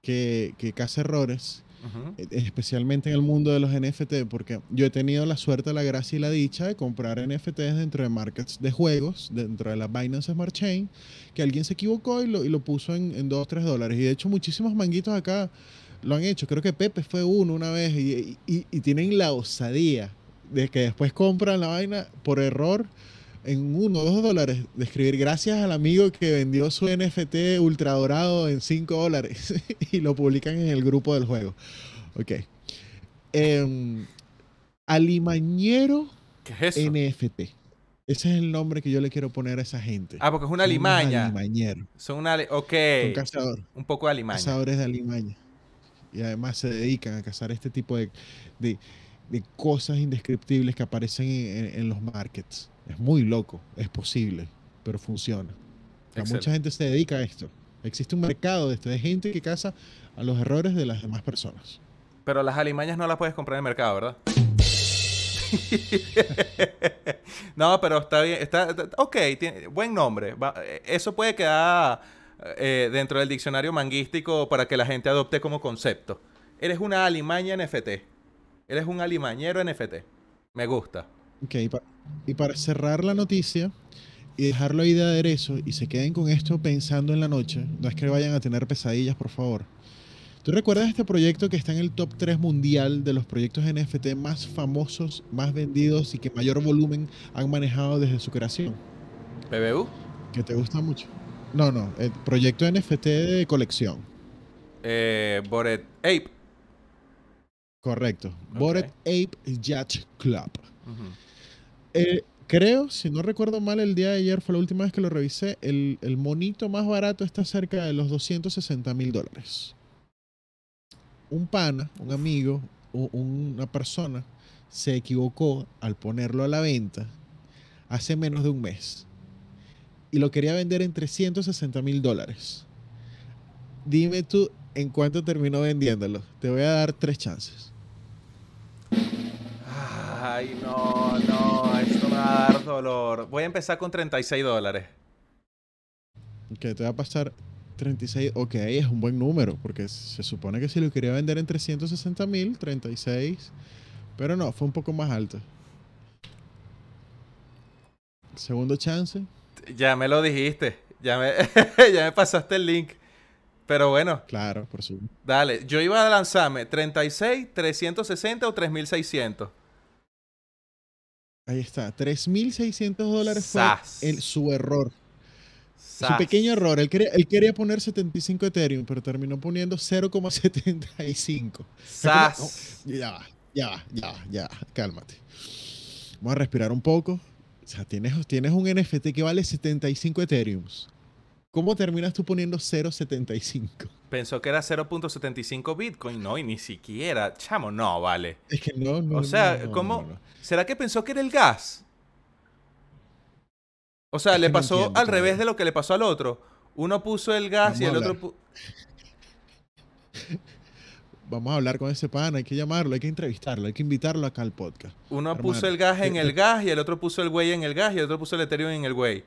que, que caza errores, Ujú. eh, especialmente en el mundo de los NFT, porque yo he tenido la suerte, la gracia y la dicha de comprar NFTs dentro de markets de juegos, dentro de la Binance Smart Chain, que alguien se equivocó y lo, y lo puso en, en 2 o 3 dólares. Y de hecho muchísimos manguitos acá lo han hecho. Creo que Pepe fue uno una vez y, y- y tienen la osadía de que después compran la vaina por error en uno o dos dólares de escribir gracias al amigo que vendió su NFT ultra dorado en 5 dólares y lo publican en el grupo del juego. Ok. Em, alimañero ¿Qué es eso? NFT. Ese es el nombre que yo le quiero poner a esa gente. Ah, porque es una Son unos limaña. alimañeros. Son una... Ok. Son cazadores. Un poco de alimaña. cazadores de alimaña. Y además se dedican a cazar este tipo de, de- de cosas indescriptibles que aparecen en, en- en los markets. Es muy loco, es posible, pero funciona. Mucha gente se dedica a esto. Existe un mercado de esto, de gente que caza a los errores de las demás personas. Pero las alimañas no las puedes comprar en el mercado, ¿verdad? no, pero está bien. Está, ok, tiene, buen nombre. Va- eh, eso puede quedar eh, dentro del diccionario manguístico para que la gente adopte como concepto. Eres una alimaña NFT. Eres un alimañero NFT. Me gusta. Ok, y, pa- y para cerrar la noticia y dejarlo ahí de aderezo y se queden con esto pensando en la noche, no es que vayan a tener pesadillas, por favor. ¿Tú recuerdas este proyecto que está en el top 3 mundial de los proyectos NFT más famosos, más vendidos y que mayor volumen han manejado desde su creación? PBU. Que te gusta mucho. No, no, el proyecto NFT de colección. Eh, Bored Ape. Correcto. Bored Ape Yacht Club. Eh, creo, si no recuerdo mal, el día de ayer fue la última vez que lo revisé. El, el monito más barato está cerca de los 260 mil dólares. Un pana, un amigo, u- una persona se equivocó al ponerlo a la venta hace menos de un mes y lo quería vender en 360 mil dólares. dime tú en cuánto terminó vendiéndolo. Te voy a dar tres chances. Ay, no, no, esto me va a dar dolor. Voy a empezar con 36 dólares. Que te va a pasar 36. Ok, es un buen número, porque se supone que si lo quería vender en 360 mil, 36. Pero no, fue un poco más alto. Segundo chance. Ya me lo dijiste. Ya me, ya me pasaste el link. Pero bueno, Claro, por su. dale. Yo iba a lanzarme 36, 360 o 3600. Ahí está. 3.600 dólares fue el- su error. Su Sas. pequeño error. Él quería, él quería poner 75 Ethereum, pero terminó poniendo 0,75. Sas. Ya va, ya va, ya va, ya va, cálmate. Vamos a respirar un poco. O sea, tienes, tienes un NFT que vale 75 Ethereums. ¿Cómo terminas tú poniendo 0.75? Pensó que era 0.75 Bitcoin. No, y ni siquiera. Chamo, no, vale. Es que no, no. O sea, no, ¿cómo? no, no. ¿Será que pensó que era el gas? O sea, Es le pasó entiendo al revés de lo que le pasó al otro. Uno puso el gas Vamos y el otro Vamos a hablar con ese pana, hay que llamarlo, hay que entrevistarlo, hay que invitarlo acá al podcast. uno puso el gas en te- el te- gas y el otro puso el güey en el gas y el otro puso el Ethereum en el güey.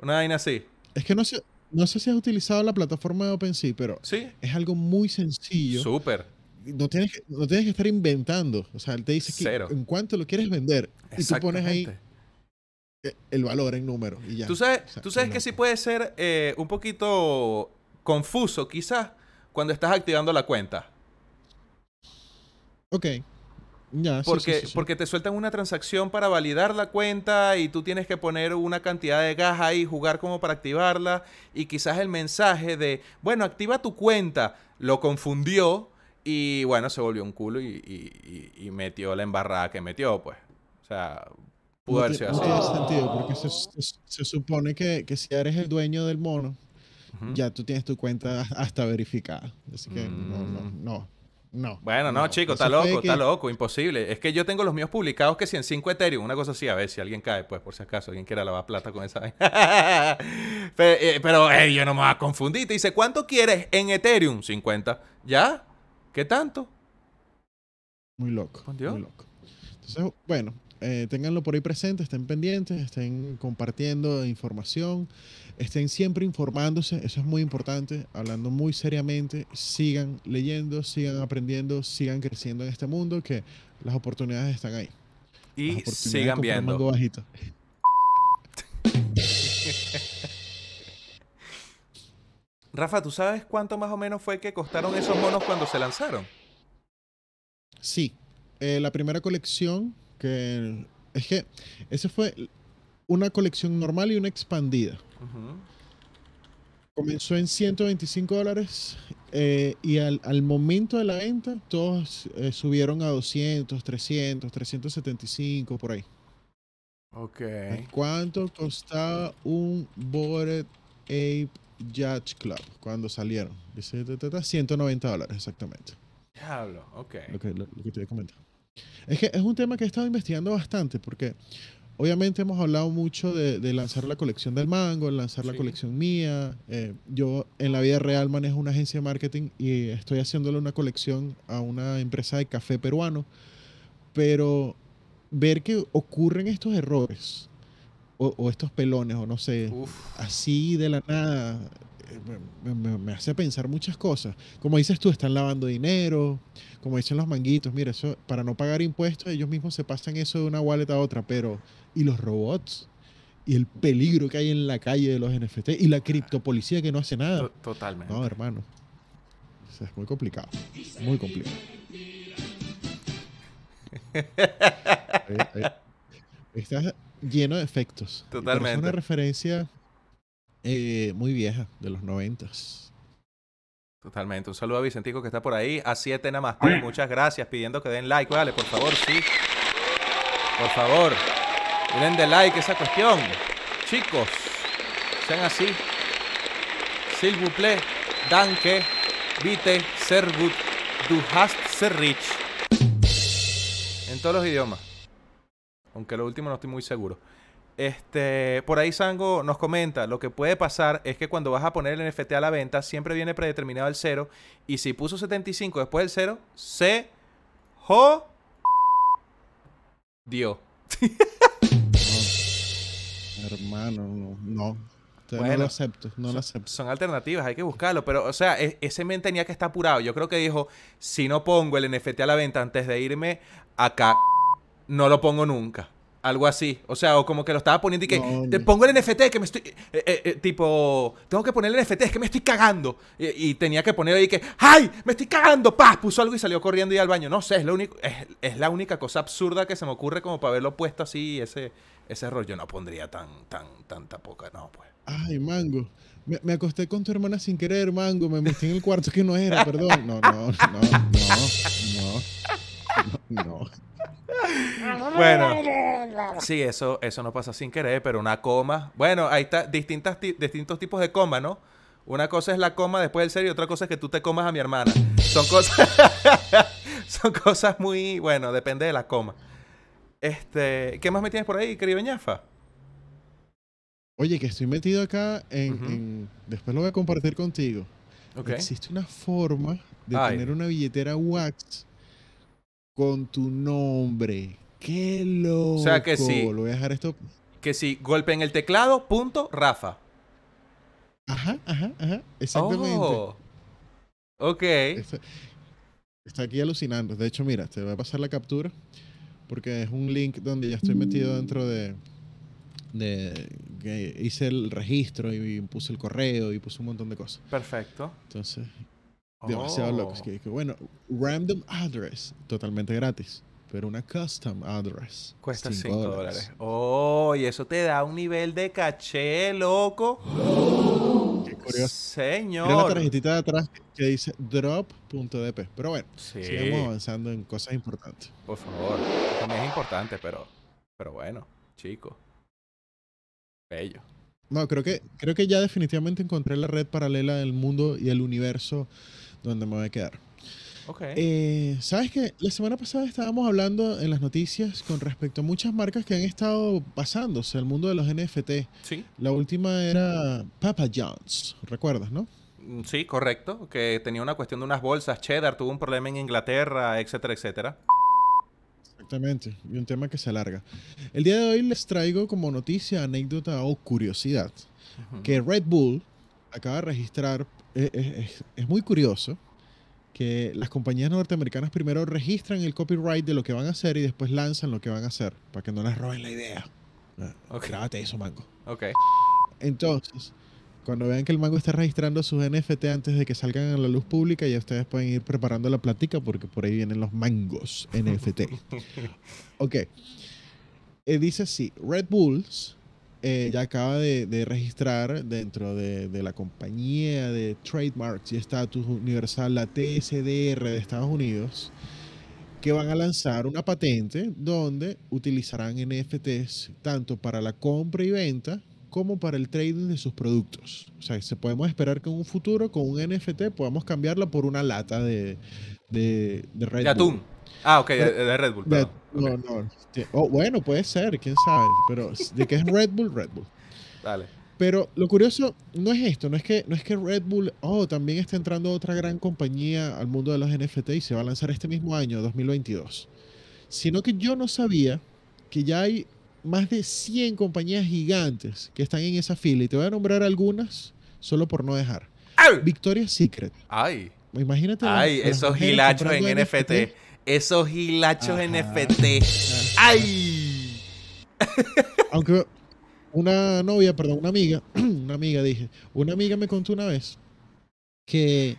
Una vaina así. Es que no sé, no sé si has utilizado la plataforma de OpenSea, pero ¿Sí? es algo muy sencillo. Súper. no tienes, que, no tienes que estar inventando. O sea, él te dice que Cero. en cuánto lo quieres vender. Y tú pones ahí eh, el valor en número y ya. Tú sabes, O sea, tú sabes que sí puede ser eh, un poquito confuso, quizás, cuando estás activando la cuenta. Ok. Ya, Porque, sí, sí, sí. porque te sueltan una transacción para validar la cuenta y tú tienes que poner una cantidad de gas ahí, jugar como para activarla. Y quizás el mensaje de, bueno, activa tu cuenta, lo confundió y bueno, se volvió un culo y, y- y- y metió la embarrada que metió, pues. O sea, pudo no, haber sido no así. tiene sentido, porque se, se- se supone que, que si eres el dueño del mono, ya tú tienes tu cuenta hasta verificada. Así que no, no, Mm. no, no. Bueno, no, chico, está loco, que- está loco, imposible. Es que yo tengo los míos publicados que si en 5 Ethereum, una cosa así, a ver si alguien cae, pues, por si acaso, alguien quiera lavar plata con esa vaina. Pe- eh, Pero, yo no me voy a confundir. Te dice, ¿cuánto quieres en Ethereum? 50. ¿Ya? ¿Qué tanto? Muy loco. Muy loco. Entonces, bueno, eh, ténganlo por ahí presente, estén pendientes, estén compartiendo información, estén siempre informándose, eso es muy importante, hablando muy seriamente, sigan leyendo, sigan aprendiendo, sigan creciendo en este mundo, que las oportunidades están ahí. Y sigan mango viendo. bajito. Rafa, ¿tú sabes cuánto más o menos fue que costaron esos monos cuando se lanzaron? Sí, eh, la primera colección que es que esa fue una colección normal y una expandida. Comenzó en 125 dólares eh, y al, al momento de la venta todos eh, subieron a 200, 300, 375 por ahí. Ok. ¿Cuánto costaba un Bored Ape Yacht Club cuando salieron? Dice, ta, ta, ta, 190 dólares exactamente. Diablo, ok. Lo que, lo, lo que te voy a comentar. Es que es un tema que he estado investigando bastante porque obviamente hemos hablado mucho de, de lanzar la colección del mango, de lanzar la colección mía. Eh, yo en la vida real manejo una agencia de marketing y estoy haciéndole una colección a una empresa de café peruano. Pero ver que ocurren estos errores o, o estos pelones o no sé, Uf. así de la nada me, me- me hace pensar muchas cosas. Como dices tú, están lavando dinero, como dicen los manguitos, mira, eso para no pagar impuestos ellos mismos se pasan eso de una wallet a otra, pero ¿y los robots? Y el peligro que hay en la calle de los NFT y la criptopolicía que no hace nada. To- Totalmente. No, hermano. O sea, es muy complicado. Muy complicado. Ahí- ahí- Está lleno de efectos. Pero Es Totalmente. una referencia eh, muy vieja, de los noventas. Totalmente. Un saludo a Vicentico que está por ahí. A 7 Namaste. Muchas gracias. Pidiendo que den like. Vale, por favor, sí. Por favor. Den de like esa cuestión. Chicos. Sean así. S'il vous plaît. Danke. Vite. Ser gut. Du hast ser rich. En todos los idiomas. Aunque lo último no estoy muy seguro. Este, por ahí Sango nos comenta, lo que puede pasar es que cuando vas a poner el NFT a la venta, siempre viene predeterminado el cero. Y si puso 75 después del cero, se jo dio. Hermano, no. no. No lo acepto, no lo acepto. Son alternativas, hay que buscarlo. Pero, o sea, e- ese men tenía que estar apurado. Yo creo que dijo, si no pongo el NFT a la venta antes de irme acá, no lo pongo nunca. Algo así. O sea, o como que lo estaba poniendo y que No, "Te pongo el NFT que me estoy... eh, eh, eh, tipo, tengo que poner el NFT, es que me estoy cagando. Y, y tenía que poner ahí que, ¡ay! Me estoy cagando. ¡Pah! Puso algo y salió corriendo y al baño. No sé, es, lo único, es, es la única cosa absurda que se me ocurre como para haberlo puesto así, ese, ese error. Yo no pondría tan, tan, tanta poca, no, pues. Ay, Mango. Me, me acosté con tu hermana sin querer, Mango. Me metí en el cuarto que no era, perdón. No, no, no, no, no. No. Bueno, sí, eso, eso no pasa sin querer, pero una coma. Bueno, ahí está, distintas, ti- distintos tipos de coma, ¿no? Una cosa es la coma después del serio y otra cosa es que tú te comas a mi hermana. Son cosas. son cosas muy. Bueno, depende de la coma. Este. ¿Qué más me tienes por ahí, querido ñafa? Oye, que estoy metido acá en, Después lo voy a compartir contigo. Ok. Existe una forma de Ay. tener una billetera wax con tu nombre. ¡Qué loco! sea que sí. Lo voy a dejar esto. Que si golpe en el teclado, punto, Rafa. Ajá, ajá, ajá. Exactamente. Oh. Ok. Está, está aquí alucinando. De hecho, mira, te voy a pasar la captura porque es un link donde ya estoy metido dentro de, de que hice el registro y puse el correo y puse un montón de cosas. Perfecto. Entonces, demasiado Oh. locos. Que, que bueno, random address, totalmente gratis, pero una custom address. Cuesta cinco 5 dólares. Oh, y eso te da un nivel de caché, loco. Qué curioso. Señor. Mira la tarjetita de atrás que dice drop.dp. Pero bueno, Sí, sigamos avanzando en cosas importantes. por favor. También es importante, pero, pero bueno, chico. Bello. No, creo que, creo que ya definitivamente encontré la red paralela del mundo y el universo donde me voy a quedar. Ok. Eh, ¿Sabes qué? La semana pasada estábamos hablando en las noticias con respecto a muchas marcas que han estado pasándose al mundo de los NFT. sí, La última era Papa John's, ¿recuerdas, no? mm, sí, correcto. Que tenía una cuestión de unas bolsas. Cheddar tuvo un problema en Inglaterra, etcétera, etcétera. Exactamente, y un tema que se alarga. El día de hoy les traigo como noticia, anécdota o curiosidad que Red Bull acaba de registrar, eh, eh, es, es muy curioso que las compañías norteamericanas primero registran el copyright de lo que van a hacer y después lanzan lo que van a hacer, para que no les roben la idea. Ah, Ok. Grábate eso, Mango. Ok. Entonces, cuando vean que el Mango está registrando sus NFT antes de que salgan a la luz pública, ya ustedes pueden ir preparando la plática porque por ahí vienen los mangos NFT. Ok. Eh, dice así, Red Bulls eh, ya acaba de, de registrar dentro de, de la compañía de trademarks y estatus universal, la TSDR de Estados Unidos, que van a lanzar una patente donde utilizarán NFTs tanto para la compra y venta como para el trading de sus productos. O sea, se podemos esperar que en un futuro con un NFT podamos cambiarla por una lata de, de, de Red De atún. Ah, ok, de, de Red Bull. De- no, Ok, no. Oh, bueno, puede ser, quién sabe. Pero de que es Red Bull, Red Bull. Dale. Pero lo curioso no es esto, no es que, no es que Red Bull, oh, también está entrando otra gran compañía al mundo de los NFT y se va a lanzar este mismo año, 2022. Sino que yo no sabía que ya hay más de 100 compañías gigantes que están en esa fila y te voy a nombrar algunas solo por no dejar. ¡Ay! Victoria's Secret. Ay, Imagínate. ay, esos gilachos en comprando NFT. Esos gilachos Ajá. NFT. ¡Ay! Aunque una novia, perdón, una amiga, una amiga dije, una amiga me contó una vez que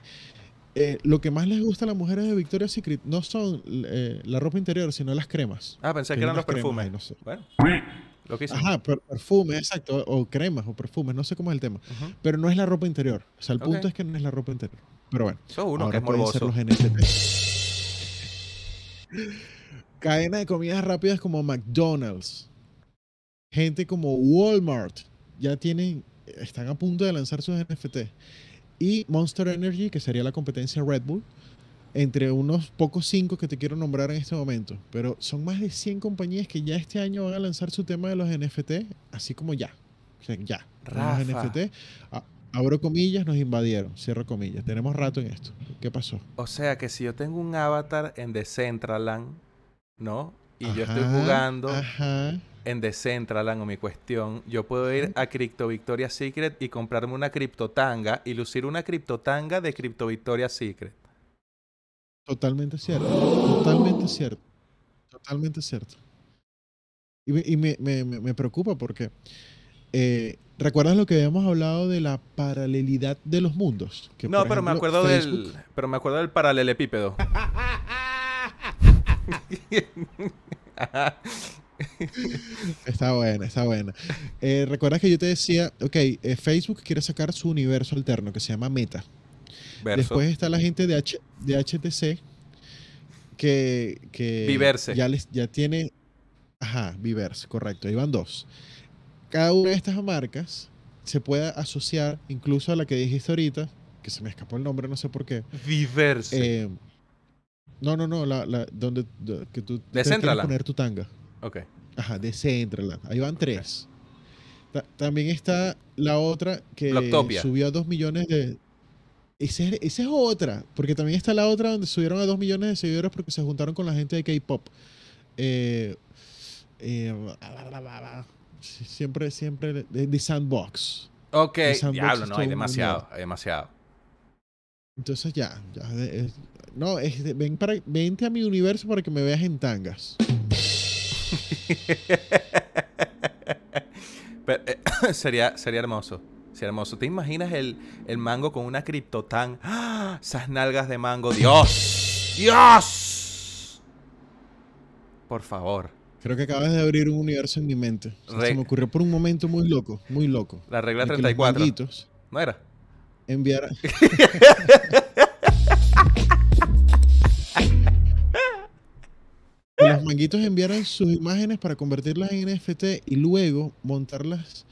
eh, lo que más les gusta a las mujeres de Victoria's Secret no son eh, la ropa interior, sino las cremas. Ah, pensé que eran los perfumes. ahí, no sé. Bueno, lo que hice. Ajá, per- perfume, exacto, o cremas o perfumes, no sé cómo es el tema. Pero no es la ropa interior. O sea, el punto es que no es la ropa interior. Pero bueno. Eso es uno que ahora es pueden ser morboso. los NFT. Cadena de comidas rápidas como McDonald's. Gente como Walmart. Ya tienen, están a punto de lanzar sus NFT. Y Monster Energy, que sería la competencia Red Bull, entre unos pocos cinco que te quiero nombrar en este momento. Pero son más de 100 compañías que ya este año van a lanzar su tema de los NFT, así como ya. O sea, ya. Rafa. Los NFT, a- abro comillas, nos invadieron. Cierro comillas. Tenemos rato en esto. ¿Qué pasó? O sea que si yo tengo un avatar en Decentraland, ¿no? Y yo estoy jugando Ajá. en Decentraland o mi cuestión, yo puedo ir a Crypto Victoria's Secret y comprarme una criptotanga y lucir una criptotanga de Crypto Victoria's Secret. Totalmente cierto. Totalmente cierto. Totalmente cierto. Y me, y me- me- me- me preocupa porque eh, ¿recuerdas lo que habíamos hablado de la paralelidad de los mundos? Que, no, pero me acuerdo Facebook- del pero me acuerdo del paralelepípedo. Está buena, está buena. Eh, ¿Recuerdas que yo te decía, ok, eh, Facebook quiere sacar su universo alterno que se llama Meta? Verso. Después está la gente de, H- de HTC que, que Viverse. ya les ya tiene ajá, Viverse, correcto, ahí van dos. Cada una de estas marcas se puede asociar incluso a la que dijiste ahorita, que se me escapó el nombre, no sé por qué. Viverse. Eh, no, no, no, la, la- donde do- que tú Decentraland. poner tu tanga. ok. Ajá, de Centraland. Ahí van tres. Ta- también está la otra que Blocktopia. subió a dos millones de. Esa es, esa es otra. Porque también está la otra donde subieron a dos millones de seguidores porque se juntaron con la gente de K-pop. Eh, eh, siempre, siempre. De, de Sandbox. Ok, sandbox diablo, no, hay demasiado, hay demasiado. Entonces ya. ya es- no, es ven para, vente a mi universo para que me veas en tangas. Pero, eh, sería, sería hermoso. Sería hermoso. ¿Te imaginas el, el mango con una criptotán? ¡Ah! Esas nalgas de mango. ¡Dios! ¡Dios! Por favor. Creo que acabas de abrir un universo en mi mente. O sea, Re- se me ocurrió por un momento muy loco, muy loco. La regla de que los 34. manguitos ¿No era? que los manguitos enviaran sus imágenes para convertirlas en NFT y luego montarlas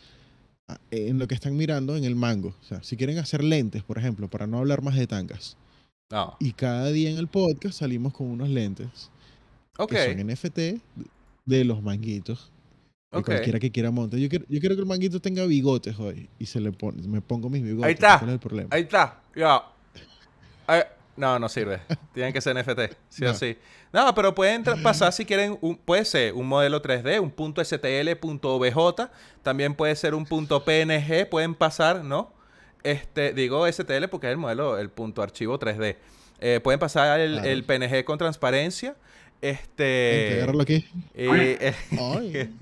en lo que están mirando en el mango. O sea, si quieren hacer lentes, por ejemplo, para no hablar más de tangas. No. Y cada día en el podcast salimos con unos lentes Ok. que son NFT de los manguitos. Y Ok. cualquiera que quiera montar. Yo quiero, yo quiero que el manguito tenga bigotes hoy. Y se le pone, me pongo mis bigotes. Ahí está. ¿Cuál es el problema? Ahí está. Ya. Ay, no, no sirve. Tienen que ser NFT. Sí o No. sí. No, pero pueden pasar si quieren. Un, puede ser un modelo 3D, un punto STL, punto OBJ. También puede ser un punto PNG. Pueden pasar, ¿no? Este, digo STL porque es el modelo, el punto archivo 3D. Eh, pueden pasar el, Claro. el PNG con transparencia. Este. agárralo aquí. eh, eh,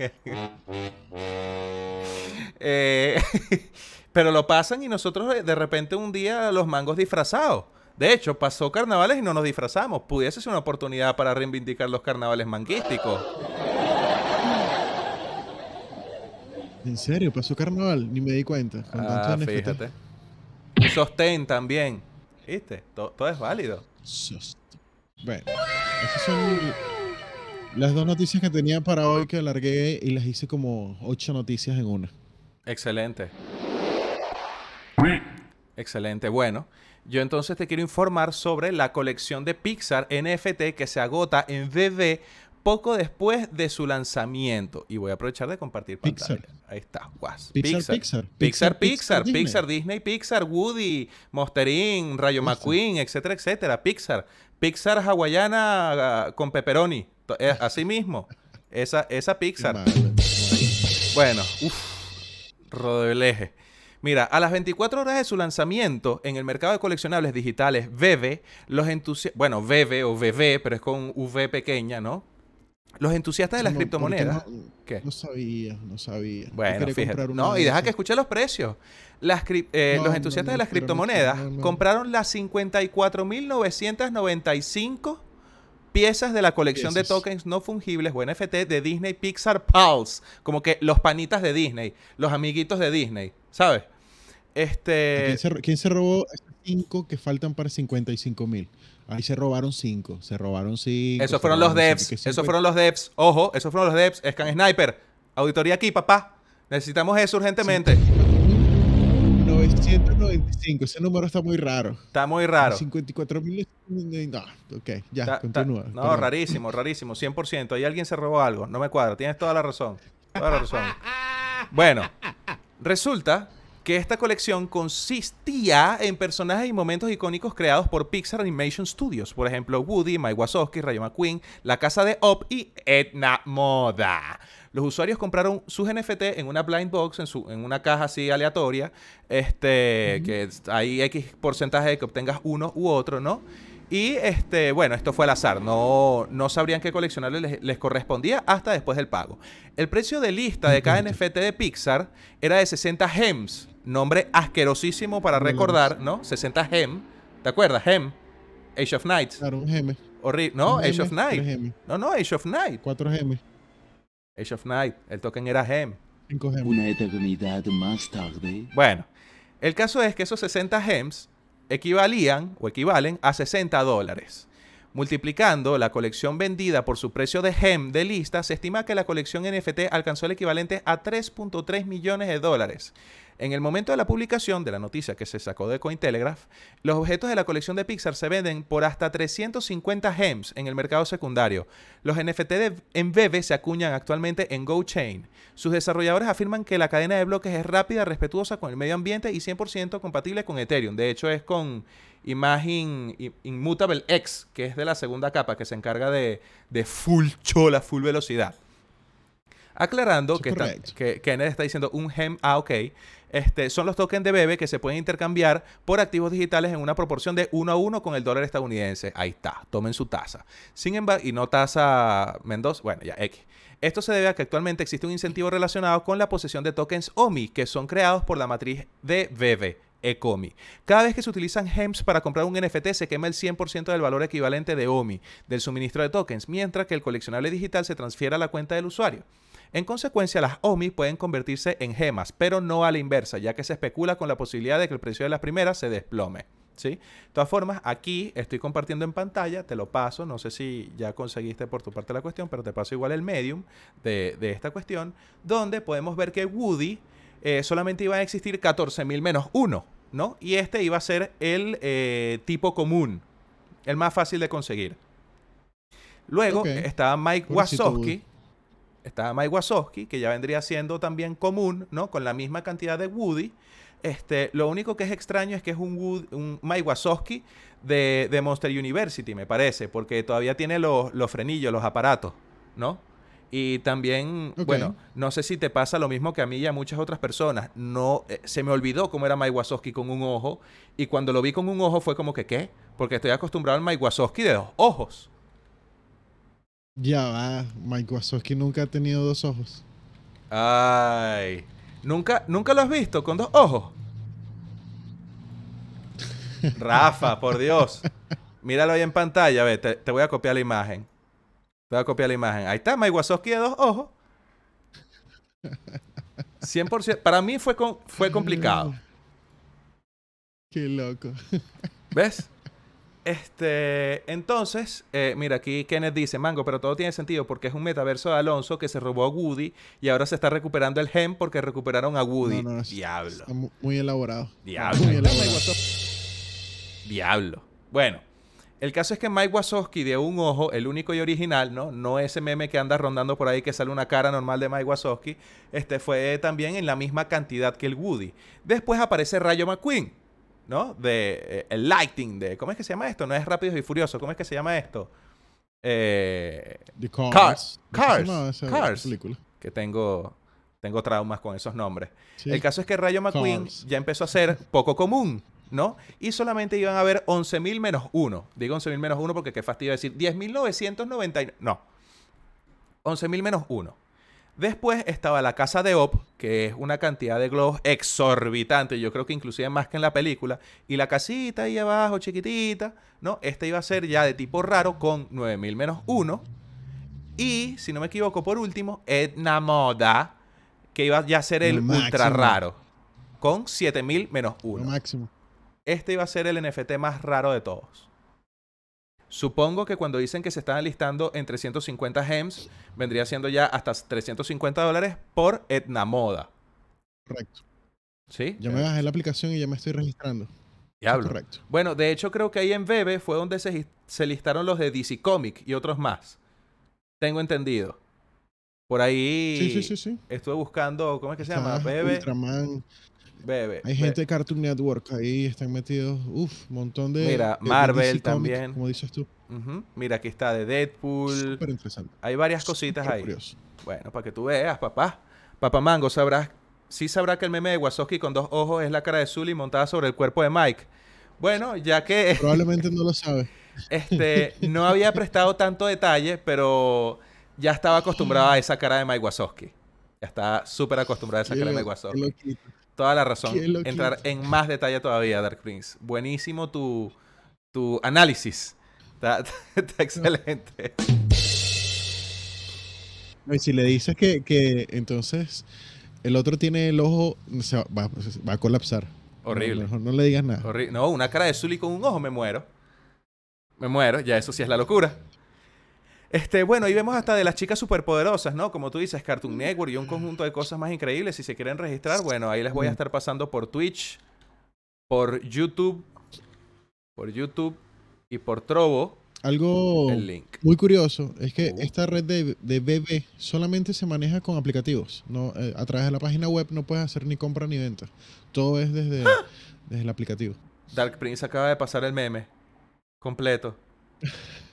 eh, pero lo pasan y nosotros de repente un día los mangos disfrazados. De hecho, pasó carnavales y no nos disfrazamos. Pudiese ser una oportunidad para reivindicar los carnavales manguísticos. En serio, pasó carnaval. Ni me di cuenta. Con Ah, fíjate. Sostén también. ¿Viste? To- todo es válido. Bueno, esas son las dos noticias que tenía para hoy que alargué y las hice como ocho noticias en una. Excelente. Excelente. Bueno, yo entonces te quiero informar sobre la colección de Pixar NFT que se agota en VV poco después de su lanzamiento. Y voy a aprovechar de compartir Pixar. pantalla. Ahí está. guas. Pixar, Pixar. Pixar. Pixar, Pixar, Pixar, Disney. Pixar, Disney, Pixar, Woody, Monster Inc., Rayo. McQueen, etcétera, etcétera. Pixar. Pixar hawaiana ah, con pepperoni. Eh, Así mismo. Esa, esa Pixar. Bueno, uff, rodeleje. Mira, a las 24 horas de su lanzamiento en el mercado de coleccionables digitales VV, los entusiastas, bueno, VV o VV, pero es con V pequeña, ¿no? Los entusiastas de las No, criptomonedas. No, ¿Qué? no sabía, no sabía. Bueno, fíjate. No, y deja esas. que escuche los precios. Las eh, No, los entusiastas de las criptomonedas compraron las 54.995 piezas de la colección de tokens no fungibles o NFT de Disney Pixar Pulse. Como que los panitas de Disney, los amiguitos de Disney, ¿sabes? Este. ¿Quién se, ro- quién se robó esos cinco que faltan para 55 mil? Ahí se robaron cinco. Se robaron cinco. Esos fueron los devs. Esos fueron los devs. Ojo, esos fueron los devs. Scan Sniper. Auditoría aquí, papá. Necesitamos eso urgentemente. 900 995, ese número está muy raro. Está muy raro. 54 mil. No, ok, ya, continúa. no, perdón. rarísimo, rarísimo, 100%. Ahí alguien se robó algo. No me cuadra, tienes toda la razón. Toda la razón. Bueno, resulta que esta colección consistía en personajes y momentos icónicos creados por Pixar Animation Studios. Por ejemplo, Woody, Mike Wazowski, Rayo McQueen, La Casa de Op y Edna Moda. Los usuarios compraron sus NFT en una blind box, en, su, en una caja así aleatoria, este, que hay X porcentaje de que obtengas uno u otro, ¿no? Y este, bueno, esto fue al azar. No, no sabrían qué coleccionarles les, les correspondía hasta después del pago. El precio de lista de cada NFT de Pixar era de 60 gems. Nombre asquerosísimo para recordar, ¿no? 60 gem. ¿Te acuerdas? Gem. Age of Nights. Claro, un. Horrible. No, Un Age gem, of Night. No, no, Age of Night. 4 GM, Age of Night. El token era Gem. 5 GM. Una eternidad más tarde. Bueno, el caso es que esos 60 gems equivalían o equivalen a 60 dólares. Multiplicando la colección vendida por su precio de gem de lista, se estima que la colección NFT alcanzó el equivalente a 3.3 millones de dólares. En el momento de la publicación de la noticia que se sacó de Cointelegraph, los objetos de la colección de Pixar se venden por hasta 350 gems en el mercado secundario. Los NFT en se acuñan actualmente en GoChain. Sus desarrolladores afirman que la cadena de bloques es rápida, respetuosa con el medio ambiente y 100% compatible con Ethereum. De hecho, es con Imagine Immutable X, que es de la segunda capa, que se encarga de, de full chola, full velocidad. Aclarando que, que Kenneth está diciendo un gem, ah, ok. Este, son los tokens de Bebe que se pueden intercambiar por activos digitales en una proporción de 1 a 1 con el dólar estadounidense. Ahí está, tomen su tasa. Sin embargo, y no tasa Mendoza, bueno, ya X. Esto se debe a que actualmente existe un incentivo relacionado con la posesión de tokens OMI, que son creados por la matriz de Bebe. Ecomi. Cada vez que se utilizan GEMS para comprar un NFT se quema el 100% del valor equivalente de OMI del suministro de tokens, mientras que el coleccionable digital se transfiere a la cuenta del usuario. En consecuencia, las OMI pueden convertirse en gemas, pero no a la inversa, ya que se especula con la posibilidad de que el precio de las primeras se desplome. ¿sí? De todas formas, aquí estoy compartiendo en pantalla, te lo paso, no sé si ya conseguiste por tu parte la cuestión, pero te paso igual el medium de, de esta cuestión, donde podemos ver que Woody eh, solamente iba a existir 14.000 menos 1, ¿no? Y este iba a ser el eh, tipo común, el más fácil de conseguir. Luego estaba Mike Pobrecito Estaba Mike Wazowski, que ya vendría siendo también común, ¿no? Con la misma cantidad de Woody. Este, lo único que es extraño es que es un, Wood- un Mike Wazowski de, de Monster University, me parece, porque todavía tiene los, los frenillos, los aparatos, ¿no? Y también, bueno, no sé si te pasa lo mismo que a mí y a muchas otras personas. No, eh, se me olvidó cómo era Mike Wazowski con un ojo. Y cuando lo vi con un ojo fue como que, ¿qué? Porque estoy acostumbrado al Mike Wazowski de dos ojos. Ya va, Mike Wazowski nunca ha tenido dos ojos. Ay. ¿Nunca, ¿Nunca lo has visto con dos ojos? Rafa, por Dios. Míralo ahí en pantalla, ve, te, te voy a copiar la imagen. Te voy a copiar la imagen. Ahí está, Mike Wazowski de dos ojos. 100%. Para mí fue, con- fue complicado. Qué loco. ¿Ves? Este, entonces, eh, mira, aquí Kenneth dice, Mango, pero todo tiene sentido porque es un metaverso de Alonso que se robó a Woody y ahora se está recuperando el gem porque recuperaron a Woody. No, no, Diablo. Está mu- muy elaborado. Diablo. Muy elaborado. Diablo. Bueno, el caso es que Mike Wazowski de un ojo, el único y original, ¿no? No ese meme que anda rondando por ahí que sale una cara normal de Mike Wazowski, este fue también en la misma cantidad que el Woody. Después aparece Rayo McQueen, ¿no? De eh, el Lighting, de ¿cómo es que se llama esto? No es Rápidos y Furiosos, ¿cómo es que se llama esto? Eh, The Cars. Cars. ¿Cómo se Cars. película? que tengo tengo traumas con esos nombres. Sí. El caso es que Rayo McQueen Cars. ya empezó a ser poco común, ¿no? Y solamente iban a haber 11.000 menos 1. Digo 11.000 menos 1 porque qué fastidio decir 10.999. No. 11.000 menos 1. Después estaba la casa de Op, que es una cantidad de globos exorbitante, yo creo que inclusive más que en la película. Y la casita ahí abajo, chiquitita, ¿no? Este iba a ser ya de tipo raro con 9.000 menos 1. Y, si no me equivoco, por último, Edna Moda, que iba ya a ser el ultra raro, con 7000 menos Lo 1. máximo. Este iba a ser el NFT más raro de todos. Supongo que cuando dicen que se están listando en 350 gems, vendría siendo ya hasta 350 dólares por Etna Moda. Correcto. ¿Sí? Ya me bajé la aplicación y ya me estoy registrando. Diablo. Correcto. Bueno, de hecho creo que ahí en Bebe fue donde se, se listaron los de DC Comic y otros más. Tengo entendido. Por ahí Sí, sí, sí, sí. estuve buscando, ¿cómo es que se llama? Bebe. Ultraman. Bebe. Hay gente de Cartoon Network ahí, están metidos. Uf, un montón de. Mira, de- Marvel DC también. Como dices tú. Mira, aquí está de Deadpool. Súper interesante. Hay varias cositas súper ahí. curioso. Bueno, para que tú veas, papá. Papá Mango, sabrás. Sí sabrá que el meme de Wazowski con dos ojos es la cara de Sully montada sobre el cuerpo de Mike. Bueno, ya que Probablemente no lo sabe. este, no había prestado tanto detalle, pero ya estaba acostumbrado a esa cara de Mike Wazowski. Ya está súper acostumbrado a esa cara de Mike Wazowski. Toda la razón. Entrar en más detalle todavía, Dark Prince. Buenísimo tu, tu análisis. Está, está excelente. Y si le dices que, que entonces el otro tiene el ojo, va, va- va a colapsar. Horrible. No, mejor no le digas nada. No, una cara de Sully con un ojo, me muero. Me muero, ya eso sí es la locura. Este, bueno, y vemos hasta de las chicas superpoderosas, ¿no? Como tú dices, Cartoon Network y un conjunto de cosas más increíbles. Si se quieren registrar, bueno, ahí les voy a estar pasando por Twitch, por YouTube, por YouTube y por Trovo Algo el link. muy curioso es que Uh. esta red de, de BB solamente se maneja con aplicativos. No, eh, a través de la página web no puedes hacer ni compra ni venta. Todo es desde, desde el aplicativo. Dark Prince acaba de pasar el meme completo.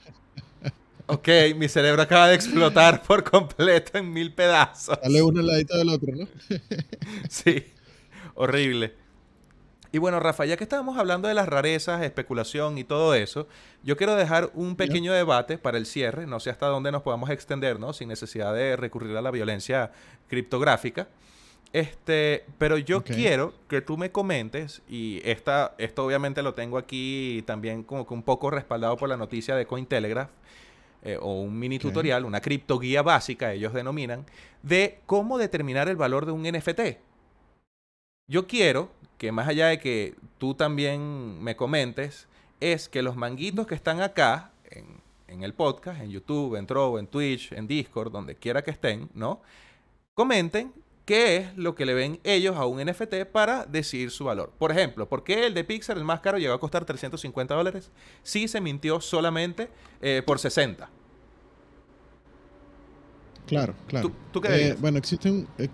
Ok, mi cerebro acaba de explotar por completo en mil pedazos. Sale uno al ladito del otro, ¿no? Sí, horrible. Y bueno, Rafa, ya que estábamos hablando de las rarezas, especulación y todo eso, yo quiero dejar un pequeño debate para el cierre, no sé hasta dónde nos podamos extender, ¿no? Sin necesidad de recurrir a la violencia criptográfica. Este, pero yo quiero que tú me comentes, y esta, esto obviamente lo tengo aquí también como que un poco respaldado por la noticia de Cointelegraph, eh, o un mini tutorial, una criptoguía básica, ellos denominan, de cómo determinar el valor de un NFT. Yo quiero que más allá de que tú también me comentes, es que los manguitos que están acá en, en el podcast, en YouTube, en Trovo, en Twitch, en Discord, donde quiera que estén, ¿no? Comenten qué es lo que le ven ellos a un NFT para decidir su valor. Por ejemplo, ¿por qué el de Pixar, el más caro, llegó a costar 350 dólares? Si se mintió solamente eh, por 60. Claro, claro. ¿Tú- tú qué Eh, bueno, existen. eh,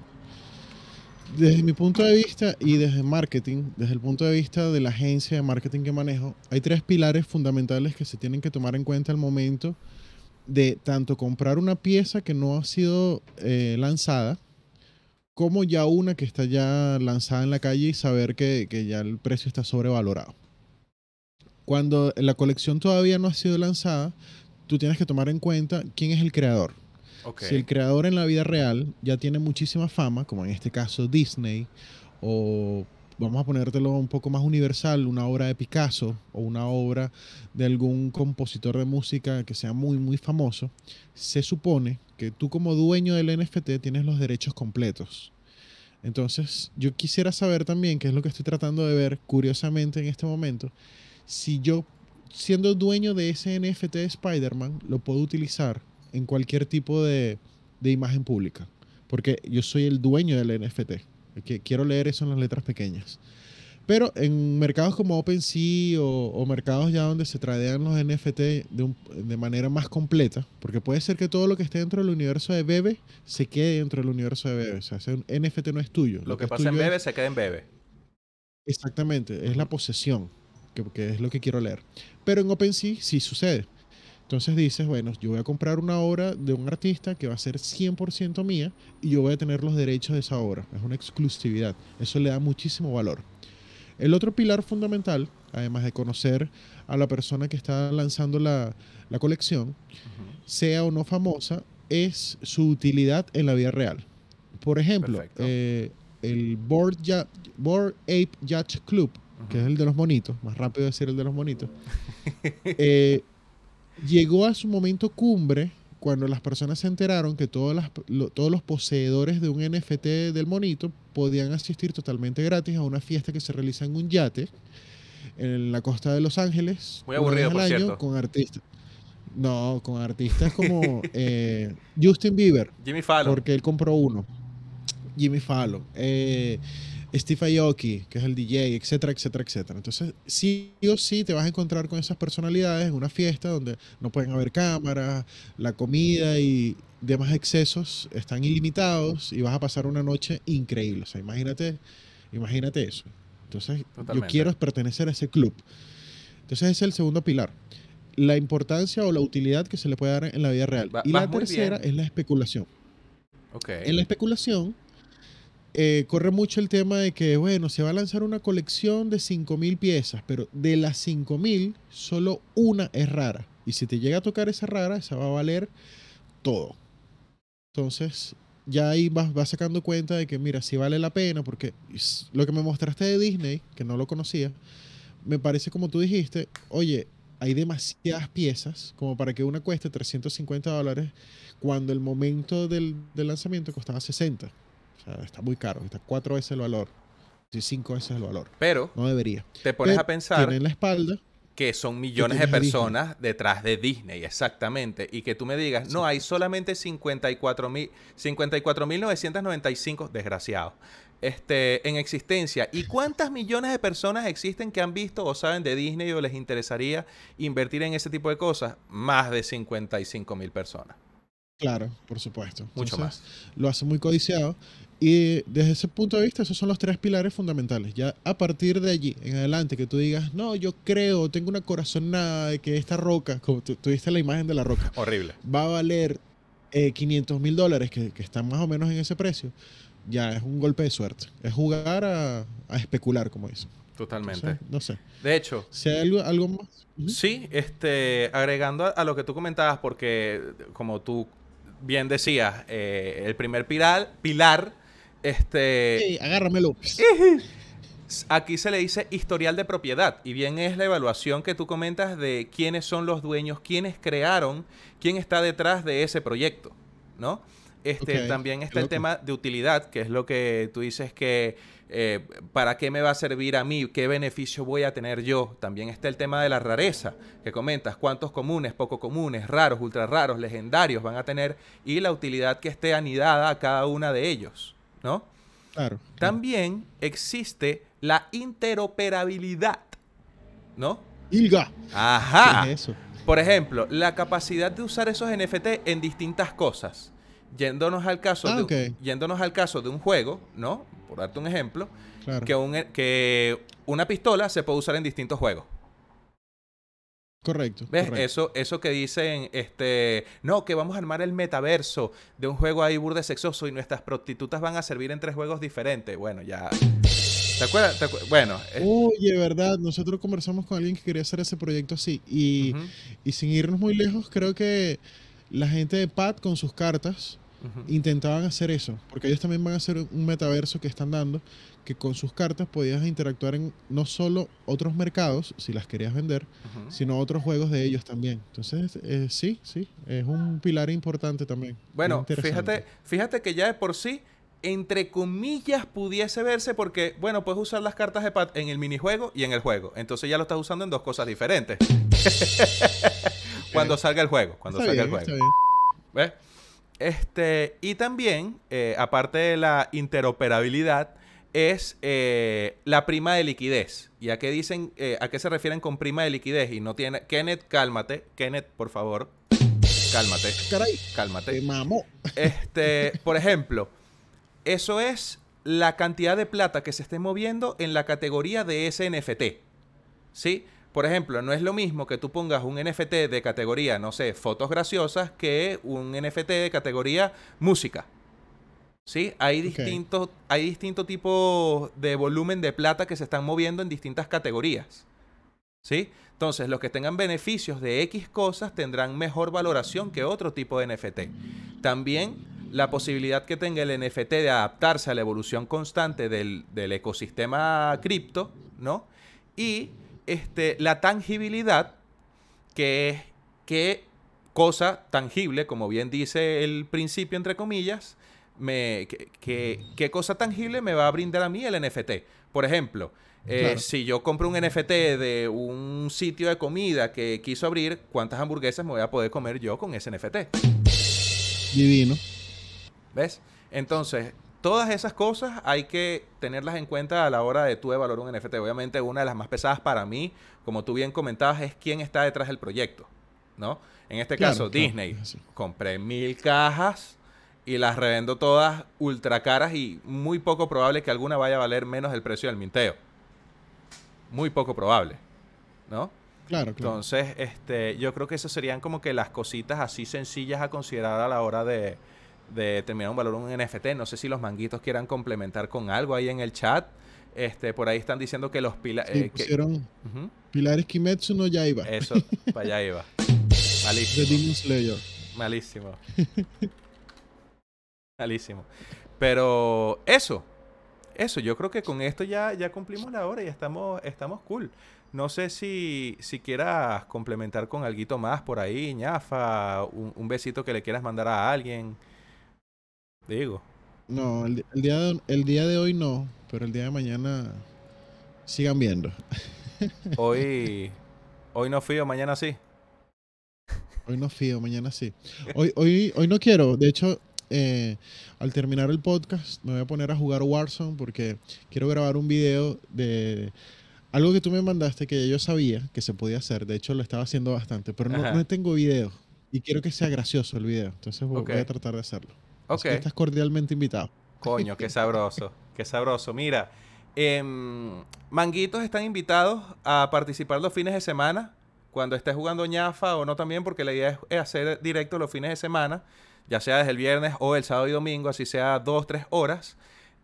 desde mi punto de vista y desde marketing, desde el punto de vista de la agencia de marketing que manejo, hay tres pilares fundamentales que se tienen que tomar en cuenta al momento de tanto comprar una pieza que no ha sido eh, lanzada, como ya una que está ya lanzada en la calle y saber que, que ya el precio está sobrevalorado. Cuando la colección todavía no ha sido lanzada, tú tienes que tomar en cuenta quién es el creador. Si el creador en la vida real ya tiene muchísima fama, como en este caso Disney, o vamos a ponértelo un poco más universal, una obra de Picasso o una obra de algún compositor de música que sea muy, muy famoso, se supone que tú como dueño del NFT tienes los derechos completos. Entonces, yo quisiera saber también, qué es lo que estoy tratando de ver curiosamente en este momento, si yo, siendo dueño de ese NFT de Spider-Man, lo puedo utilizar en cualquier tipo de, de imagen pública. Porque yo soy el dueño del NFT. Que quiero leer eso en las letras pequeñas. Pero en mercados como OpenSea o, o mercados ya donde se tradean los NFT de, un- de manera más completa, porque puede ser que todo lo que esté dentro del universo de Bebe se quede dentro del universo de Bebe. O sea, ese NFT no es tuyo. Lo que pasa en es- Bebe se queda en Bebe. Exactamente, es la posesión, que, que es lo que quiero leer. Pero en OpenSea sí sucede. Entonces dices, bueno, yo voy a comprar una obra de un artista que va a ser 100% mía y yo voy a tener los derechos de esa obra. Es una exclusividad. Eso le da muchísimo valor. El otro pilar fundamental, además de conocer a la persona que está lanzando la, la colección, sea o no famosa, es su utilidad en la vida real. Por ejemplo, eh, el Board, Ya- Board Ape Yacht Club, que es el de los monitos, más rápido decir el de los monitos, eh, llegó a su momento cumbre cuando las personas se enteraron que todas las- lo- todos los poseedores de un NFT del monito podían asistir totalmente gratis a una fiesta que se realiza en un yate en la costa de Los Ángeles. Muy aburrido, por año cierto. Con artistas. No, con artistas como eh, Justin Bieber, Jimmy Fallon. porque él compró uno. Jimmy Fallon. Eh, Steve Aoki, que es el DJ, etcétera, etcétera, etcétera. Entonces, sí o sí te vas a encontrar con esas personalidades en una fiesta donde no pueden haber cámaras, la comida y demás excesos están ilimitados y vas a pasar una noche increíble. O sea, imagínate, imagínate eso. Entonces, yo quiero pertenecer a ese club. Entonces, ese es el segundo pilar. La importancia o la utilidad que se le puede dar en la vida real. Va- y la tercera bien. es la especulación. Ok. En la especulación eh, corre mucho el tema de que, bueno, se va a lanzar una colección de 5.000 piezas, pero de las 5.000, solo una es rara. Y si te llega a tocar esa rara, esa va a valer todo. Entonces, ya ahí vas, vas sacando cuenta de que, mira, si vale la pena, porque lo que me mostraste de Disney, que no lo conocía, me parece como tú dijiste, oye, hay demasiadas piezas como para que una cueste 350 dólares cuando el momento del, del lanzamiento costaba 60. O sea, está muy caro, está cuatro veces el valor, y cinco veces el valor. Pero No debería. te pones Pero a pensar en la espalda, que son millones de Disney. personas detrás de Disney, exactamente. Y que tú me digas, no, hay solamente 54 mil, 54.995 desgraciados este, en existencia. ¿Y cuántas millones de personas existen que han visto o saben de Disney o les interesaría invertir en ese tipo de cosas? Más de 55 mil personas. claro, por supuesto. Mucho Entonces, Lo hace muy codiciado. Y desde ese punto de vista, esos son los tres pilares fundamentales. Ya a partir de allí, en adelante, que tú digas, no, yo creo, tengo una corazonada de que esta roca, como tú tuviste la imagen de la roca, Horrible. va a valer eh, 500 mil dólares, que, que están más o menos en ese precio, ya es un golpe de suerte. Es jugar a, a especular, como dicen. Totalmente. Entonces, no sé. De hecho, Si hay algo, algo más. Sí, este, agregando a, a lo que tú comentabas, porque como tú bien decías, eh, el primer pilar, pilar, este, Ey, agárramelo. aquí se le dice historial de propiedad, y bien es la evaluación que tú comentas de quiénes son los dueños, quiénes crearon, quién está detrás de ese proyecto, ¿no? Este, también está el tema de utilidad, que es lo que tú dices que eh, para qué me va a servir a mí, qué beneficio voy a tener yo. También está el tema de la rareza, que comentas cuántos comunes, poco comunes, raros, ultra raros, legendarios van a tener y la utilidad que esté anidada a cada una de ellos, ¿no? Claro. También existe la interoperabilidad, ¿no? Ilga. Ajá. ¿Qué es eso? Por ejemplo, la capacidad de usar esos NFT en distintas cosas. Yéndonos al caso, Ah, de, yéndonos al caso de un juego, ¿no? Por darte un ejemplo, Claro. que, un- que una pistola se puede usar en distintos juegos. Correcto. ¿Ves? correcto. Eso, eso que dicen, este, no, que vamos a armar el metaverso de un juego ahí burde sexoso y nuestras prostitutas van a servir en tres juegos diferentes. Bueno, ya. ¿Te acuerdas? ¿Te acuer- Bueno, eh, Oye, verdad, nosotros conversamos con alguien que quería hacer ese proyecto así. Y, y sin irnos muy lejos, creo que la gente de Pat con sus cartas intentaban hacer eso. Porque ellos también van a hacer un metaverso que están dando, que con sus cartas podías interactuar en no solo otros mercados, si las querías vender, sino otros juegos de ellos también. Entonces, eh, sí, sí, es un pilar importante también. Bueno, fíjate, fíjate que ya de por sí, entre comillas, pudiese verse porque, bueno, puedes usar las cartas de Pat en el minijuego y en el juego. Entonces ya lo estás usando en dos cosas diferentes. cuando salga el juego, cuando Está salga bien, el juego. ¿Ves? Este, y también, eh, aparte de la interoperabilidad, es eh, la prima de liquidez. ¿Y a qué dicen, eh, a qué se refieren con prima de liquidez? Y no tiene. Kenneth, cálmate. Kenneth, por favor. Cálmate. Caray, Cálmate. te mamó. Este, por ejemplo, eso es la cantidad de plata que se esté moviendo en la categoría de ese NFT. ¿Sí? Por ejemplo, no es lo mismo que tú pongas un NFT de categoría, no sé, fotos graciosas, que un NFT de categoría música. ¿Sí? Hay distintos, hay distintos tipos de volumen de plata que se están moviendo en distintas categorías. ¿Sí? Entonces, los que tengan beneficios de X cosas tendrán mejor valoración que otro tipo de NFT. También la posibilidad que tenga el NFT de adaptarse a la evolución constante del, del ecosistema cripto, ¿no? Y este, la tangibilidad, que es qué cosa tangible, como bien dice el principio, entre comillas, me, que- que- qué cosa tangible me va a brindar a mí el NFT. Por ejemplo, eh, Claro. si yo compro un NFT de un sitio de comida que quiso abrir, ¿cuántas hamburguesas me voy a poder comer yo con ese NFT? Divino. ¿Ves? Entonces, todas esas cosas hay que tenerlas en cuenta a la hora de tú evaluar un NFT. Obviamente, una de las más pesadas para mí, como tú bien comentabas, es quién está detrás del proyecto, ¿no? En este Claro, caso, claro, Disney. Compré mil cajas y las revendo todas ultra caras y muy poco probable que alguna vaya a valer menos del precio del minteo. Muy poco probable, ¿no? Claro, claro. Entonces, este, yo creo que esas serían como que las cositas así sencillas a considerar a la hora de, de determinar un valor en un NFT. No sé si los manguitos quieran complementar con algo ahí en el chat. Este, por ahí están diciendo que los pilares... Sí, pusieron Ujú, Pilares Kimetsu no Yaiba. Eso, para allá iba. Malísimo. Demon Slayer. Malísimo. Malísimo. Pero eso, eso, yo creo que con esto ya, ya cumplimos la hora y estamos, estamos cool. No sé si, si quieras complementar con algo más por ahí, ñafa, un, un besito que le quieras mandar a alguien. Digo. No, el, día de, el día de hoy no, pero el día de mañana sigan viendo. Hoy, hoy no fui o mañana sí. Hoy no fío, mañana sí. Hoy, hoy, hoy no quiero. De hecho, eh, al terminar el podcast me voy a poner a jugar Warzone porque quiero grabar un video de algo que tú me mandaste que yo sabía que se podía hacer. De hecho, lo estaba haciendo bastante, pero no, tengo video. Y quiero que sea gracioso el video. Entonces voy, a tratar de hacerlo. Estás cordialmente invitado. Coño, qué sabroso, qué sabroso. Mira, em, Manguitos están invitados a participar los fines de semana, cuando estés jugando ñafa o no también, porque la idea es hacer directo los fines de semana, ya sea desde el viernes o el sábado y domingo, así sea dos, tres horas,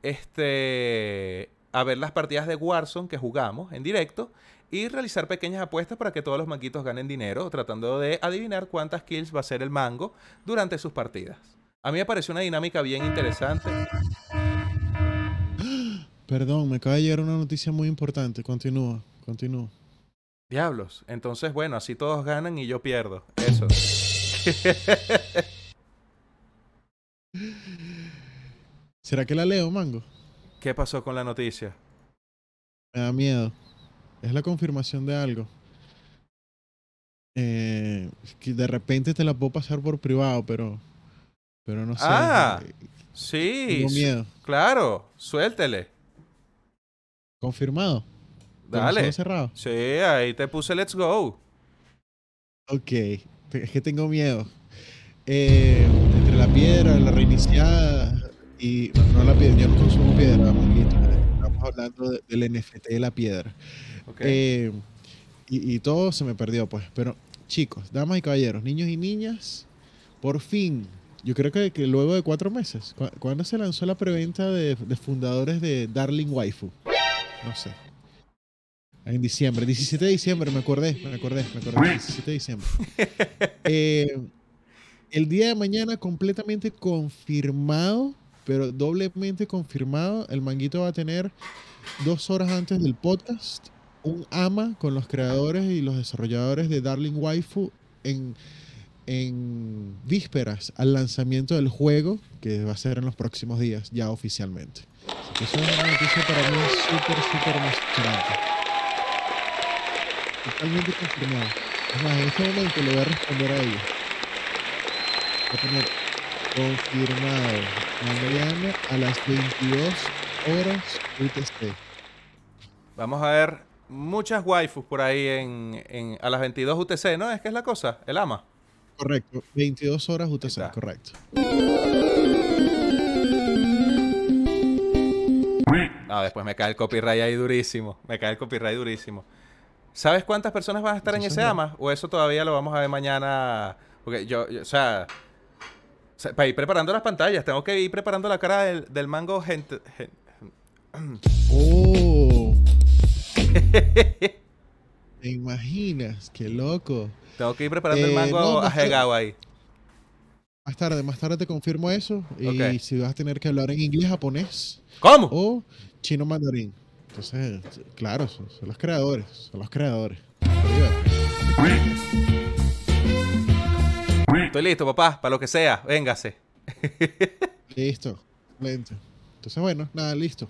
este, a ver las partidas de Warzone que jugamos en directo y realizar pequeñas apuestas para que todos los manguitos ganen dinero, tratando de adivinar cuántas kills va a hacer el mango durante sus partidas. A mí me pareció una dinámica bien interesante. Perdón, me acaba de llegar una noticia muy importante. Continúa, continúa. Diablos. Entonces, bueno, así todos ganan y yo pierdo. Eso. ¿Será que la leo, Mango? ¿Qué pasó con la noticia? Me da miedo. Es la confirmación de algo. Eh, que de repente te la puedo pasar por privado, pero. Pero no sé. Ah, eh, Sí. Tengo miedo. Claro. Suéltele. Confirmado. Dale. ojos cerrados. Sí, ahí te puse let's go. Ok. Es que tengo miedo. Eh, la piedra, la reiniciada y. No, no la piedra, yo no consumo piedra. Estamos hablando de- del NFT de la piedra. Eh, y, y todo se me perdió, pues. Pero, chicos, damas y caballeros, niños y niñas, por fin, yo creo que, que luego de cuatro meses, ¿cu- ¿cuándo se lanzó la preventa de, de fundadores de Darling Waifu? No sé. En diciembre, 17 de diciembre, me acordé, me acordé, me acordé, 17 de diciembre. Eh, el día de mañana completamente confirmado, pero doblemente confirmado, el manguito va a tener dos horas antes del podcast un AMA con los creadores y los desarrolladores de Darling Waifu en, en vísperas al lanzamiento del juego, que va a ser en los próximos días, ya oficialmente. Eso es una noticia para mí súper, súper emocionante. Totalmente confirmado. Es más, en este momento le voy a responder a ellos. Voy a poner confirmado mañana a las 22 horas UTC. Vamos a ver muchas waifus por ahí en, en- a las 22 UTC, ¿no? Es que es la cosa, el ama. Correcto, 22 horas UTC, está. correcto. No, después me cae el copyright ahí durísimo. Me cae el copyright durísimo. ¿Sabes cuántas personas van a estar en ese. AMA? ¿O eso todavía lo vamos a ver mañana? Porque yo, yo- o sea, sea, para ir preparando las pantallas, tengo que ir preparando la cara del, del mango gente. gen- ¡Oh! ¿Te imaginas? ¡Qué loco! tengo que ir preparando el Eh, mango no, más ajegado ahí. Más tarde, más tarde te confirmo eso. Y si vas a tener que hablar en inglés, japonés ¿Cómo? o chino mandarín. Entonces, claro, son, son los creadores. Son los creadores. Estoy listo, papá, para lo que sea. Véngase. Listo. Lento. Entonces, bueno, nada, listo.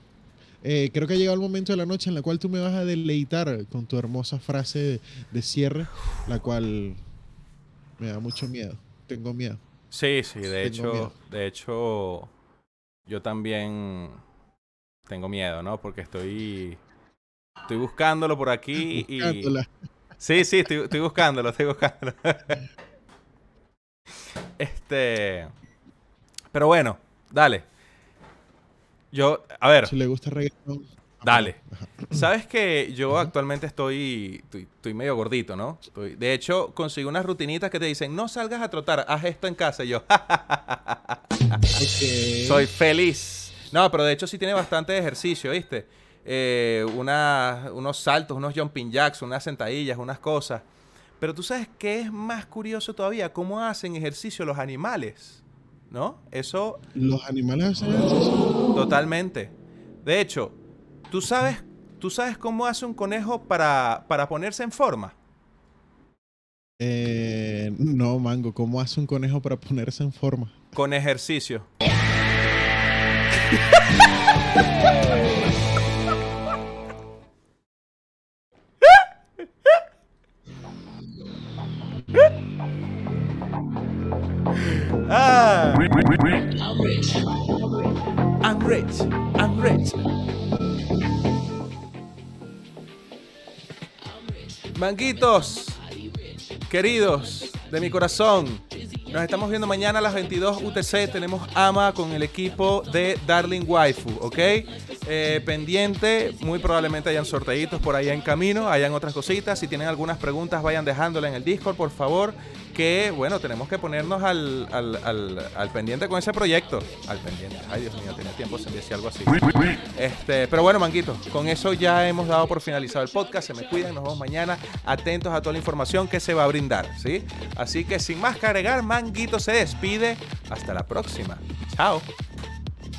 Eh, creo que ha llegado el momento de la noche en la cual tú me vas a deleitar con tu hermosa frase de, de cierre, la cual me da mucho miedo. Tengo miedo. Sí, sí, de Tengo hecho, miedo. de hecho, yo también tengo miedo, ¿no? Porque estoy, estoy buscándolo por aquí y... Buscándola. Sí, sí, estoy, estoy buscándolo, estoy buscándolo. este... Pero bueno, dale. Yo, a ver, Si le gusta reggaetón. Dale. Sabes que yo actualmente estoy, estoy, estoy medio gordito, ¿no? Estoy- de hecho, consigo unas rutinitas que te dicen, no salgas a trotar, haz esto en casa. Y yo, soy feliz. No, pero de hecho sí tiene bastante ejercicio, ¿viste? Eh, una- unos saltos, unos jumping jacks, unas sentadillas, unas cosas. Pero tú sabes qué es más curioso todavía, cómo hacen ejercicio los animales, ¿no? Eso Los animales hacen ejercicio. Totalmente. De hecho, ¿tú sabes, ¿tú sabes cómo hace un conejo para, para ponerse en forma? Eh, no, Mango, ¿cómo hace un conejo para ponerse en forma? Con ejercicio. Ah, I'm rich. I'm rich. Manguitos, queridos de mi corazón, nos estamos viendo mañana a las 22 UTC. Tenemos AMA con el equipo de Darling Waifu, ¿ok? Eh, pendiente, muy probablemente hayan sorteitos por ahí en camino, hayan otras cositas. Si tienen algunas preguntas, vayan dejándola en el Discord, por favor. Que bueno, tenemos que ponernos al, al, al- al pendiente con ese proyecto. Al pendiente. Ay, Dios mío, tenía tiempo sin decir algo así. Este, pero bueno, Manguito, con eso ya hemos dado por finalizado el podcast. Se me cuidan, nos vemos mañana. Atentos a toda la información que se va a brindar, ¿sí? Así que sin más que Manguito se despide. Hasta la próxima. Chao.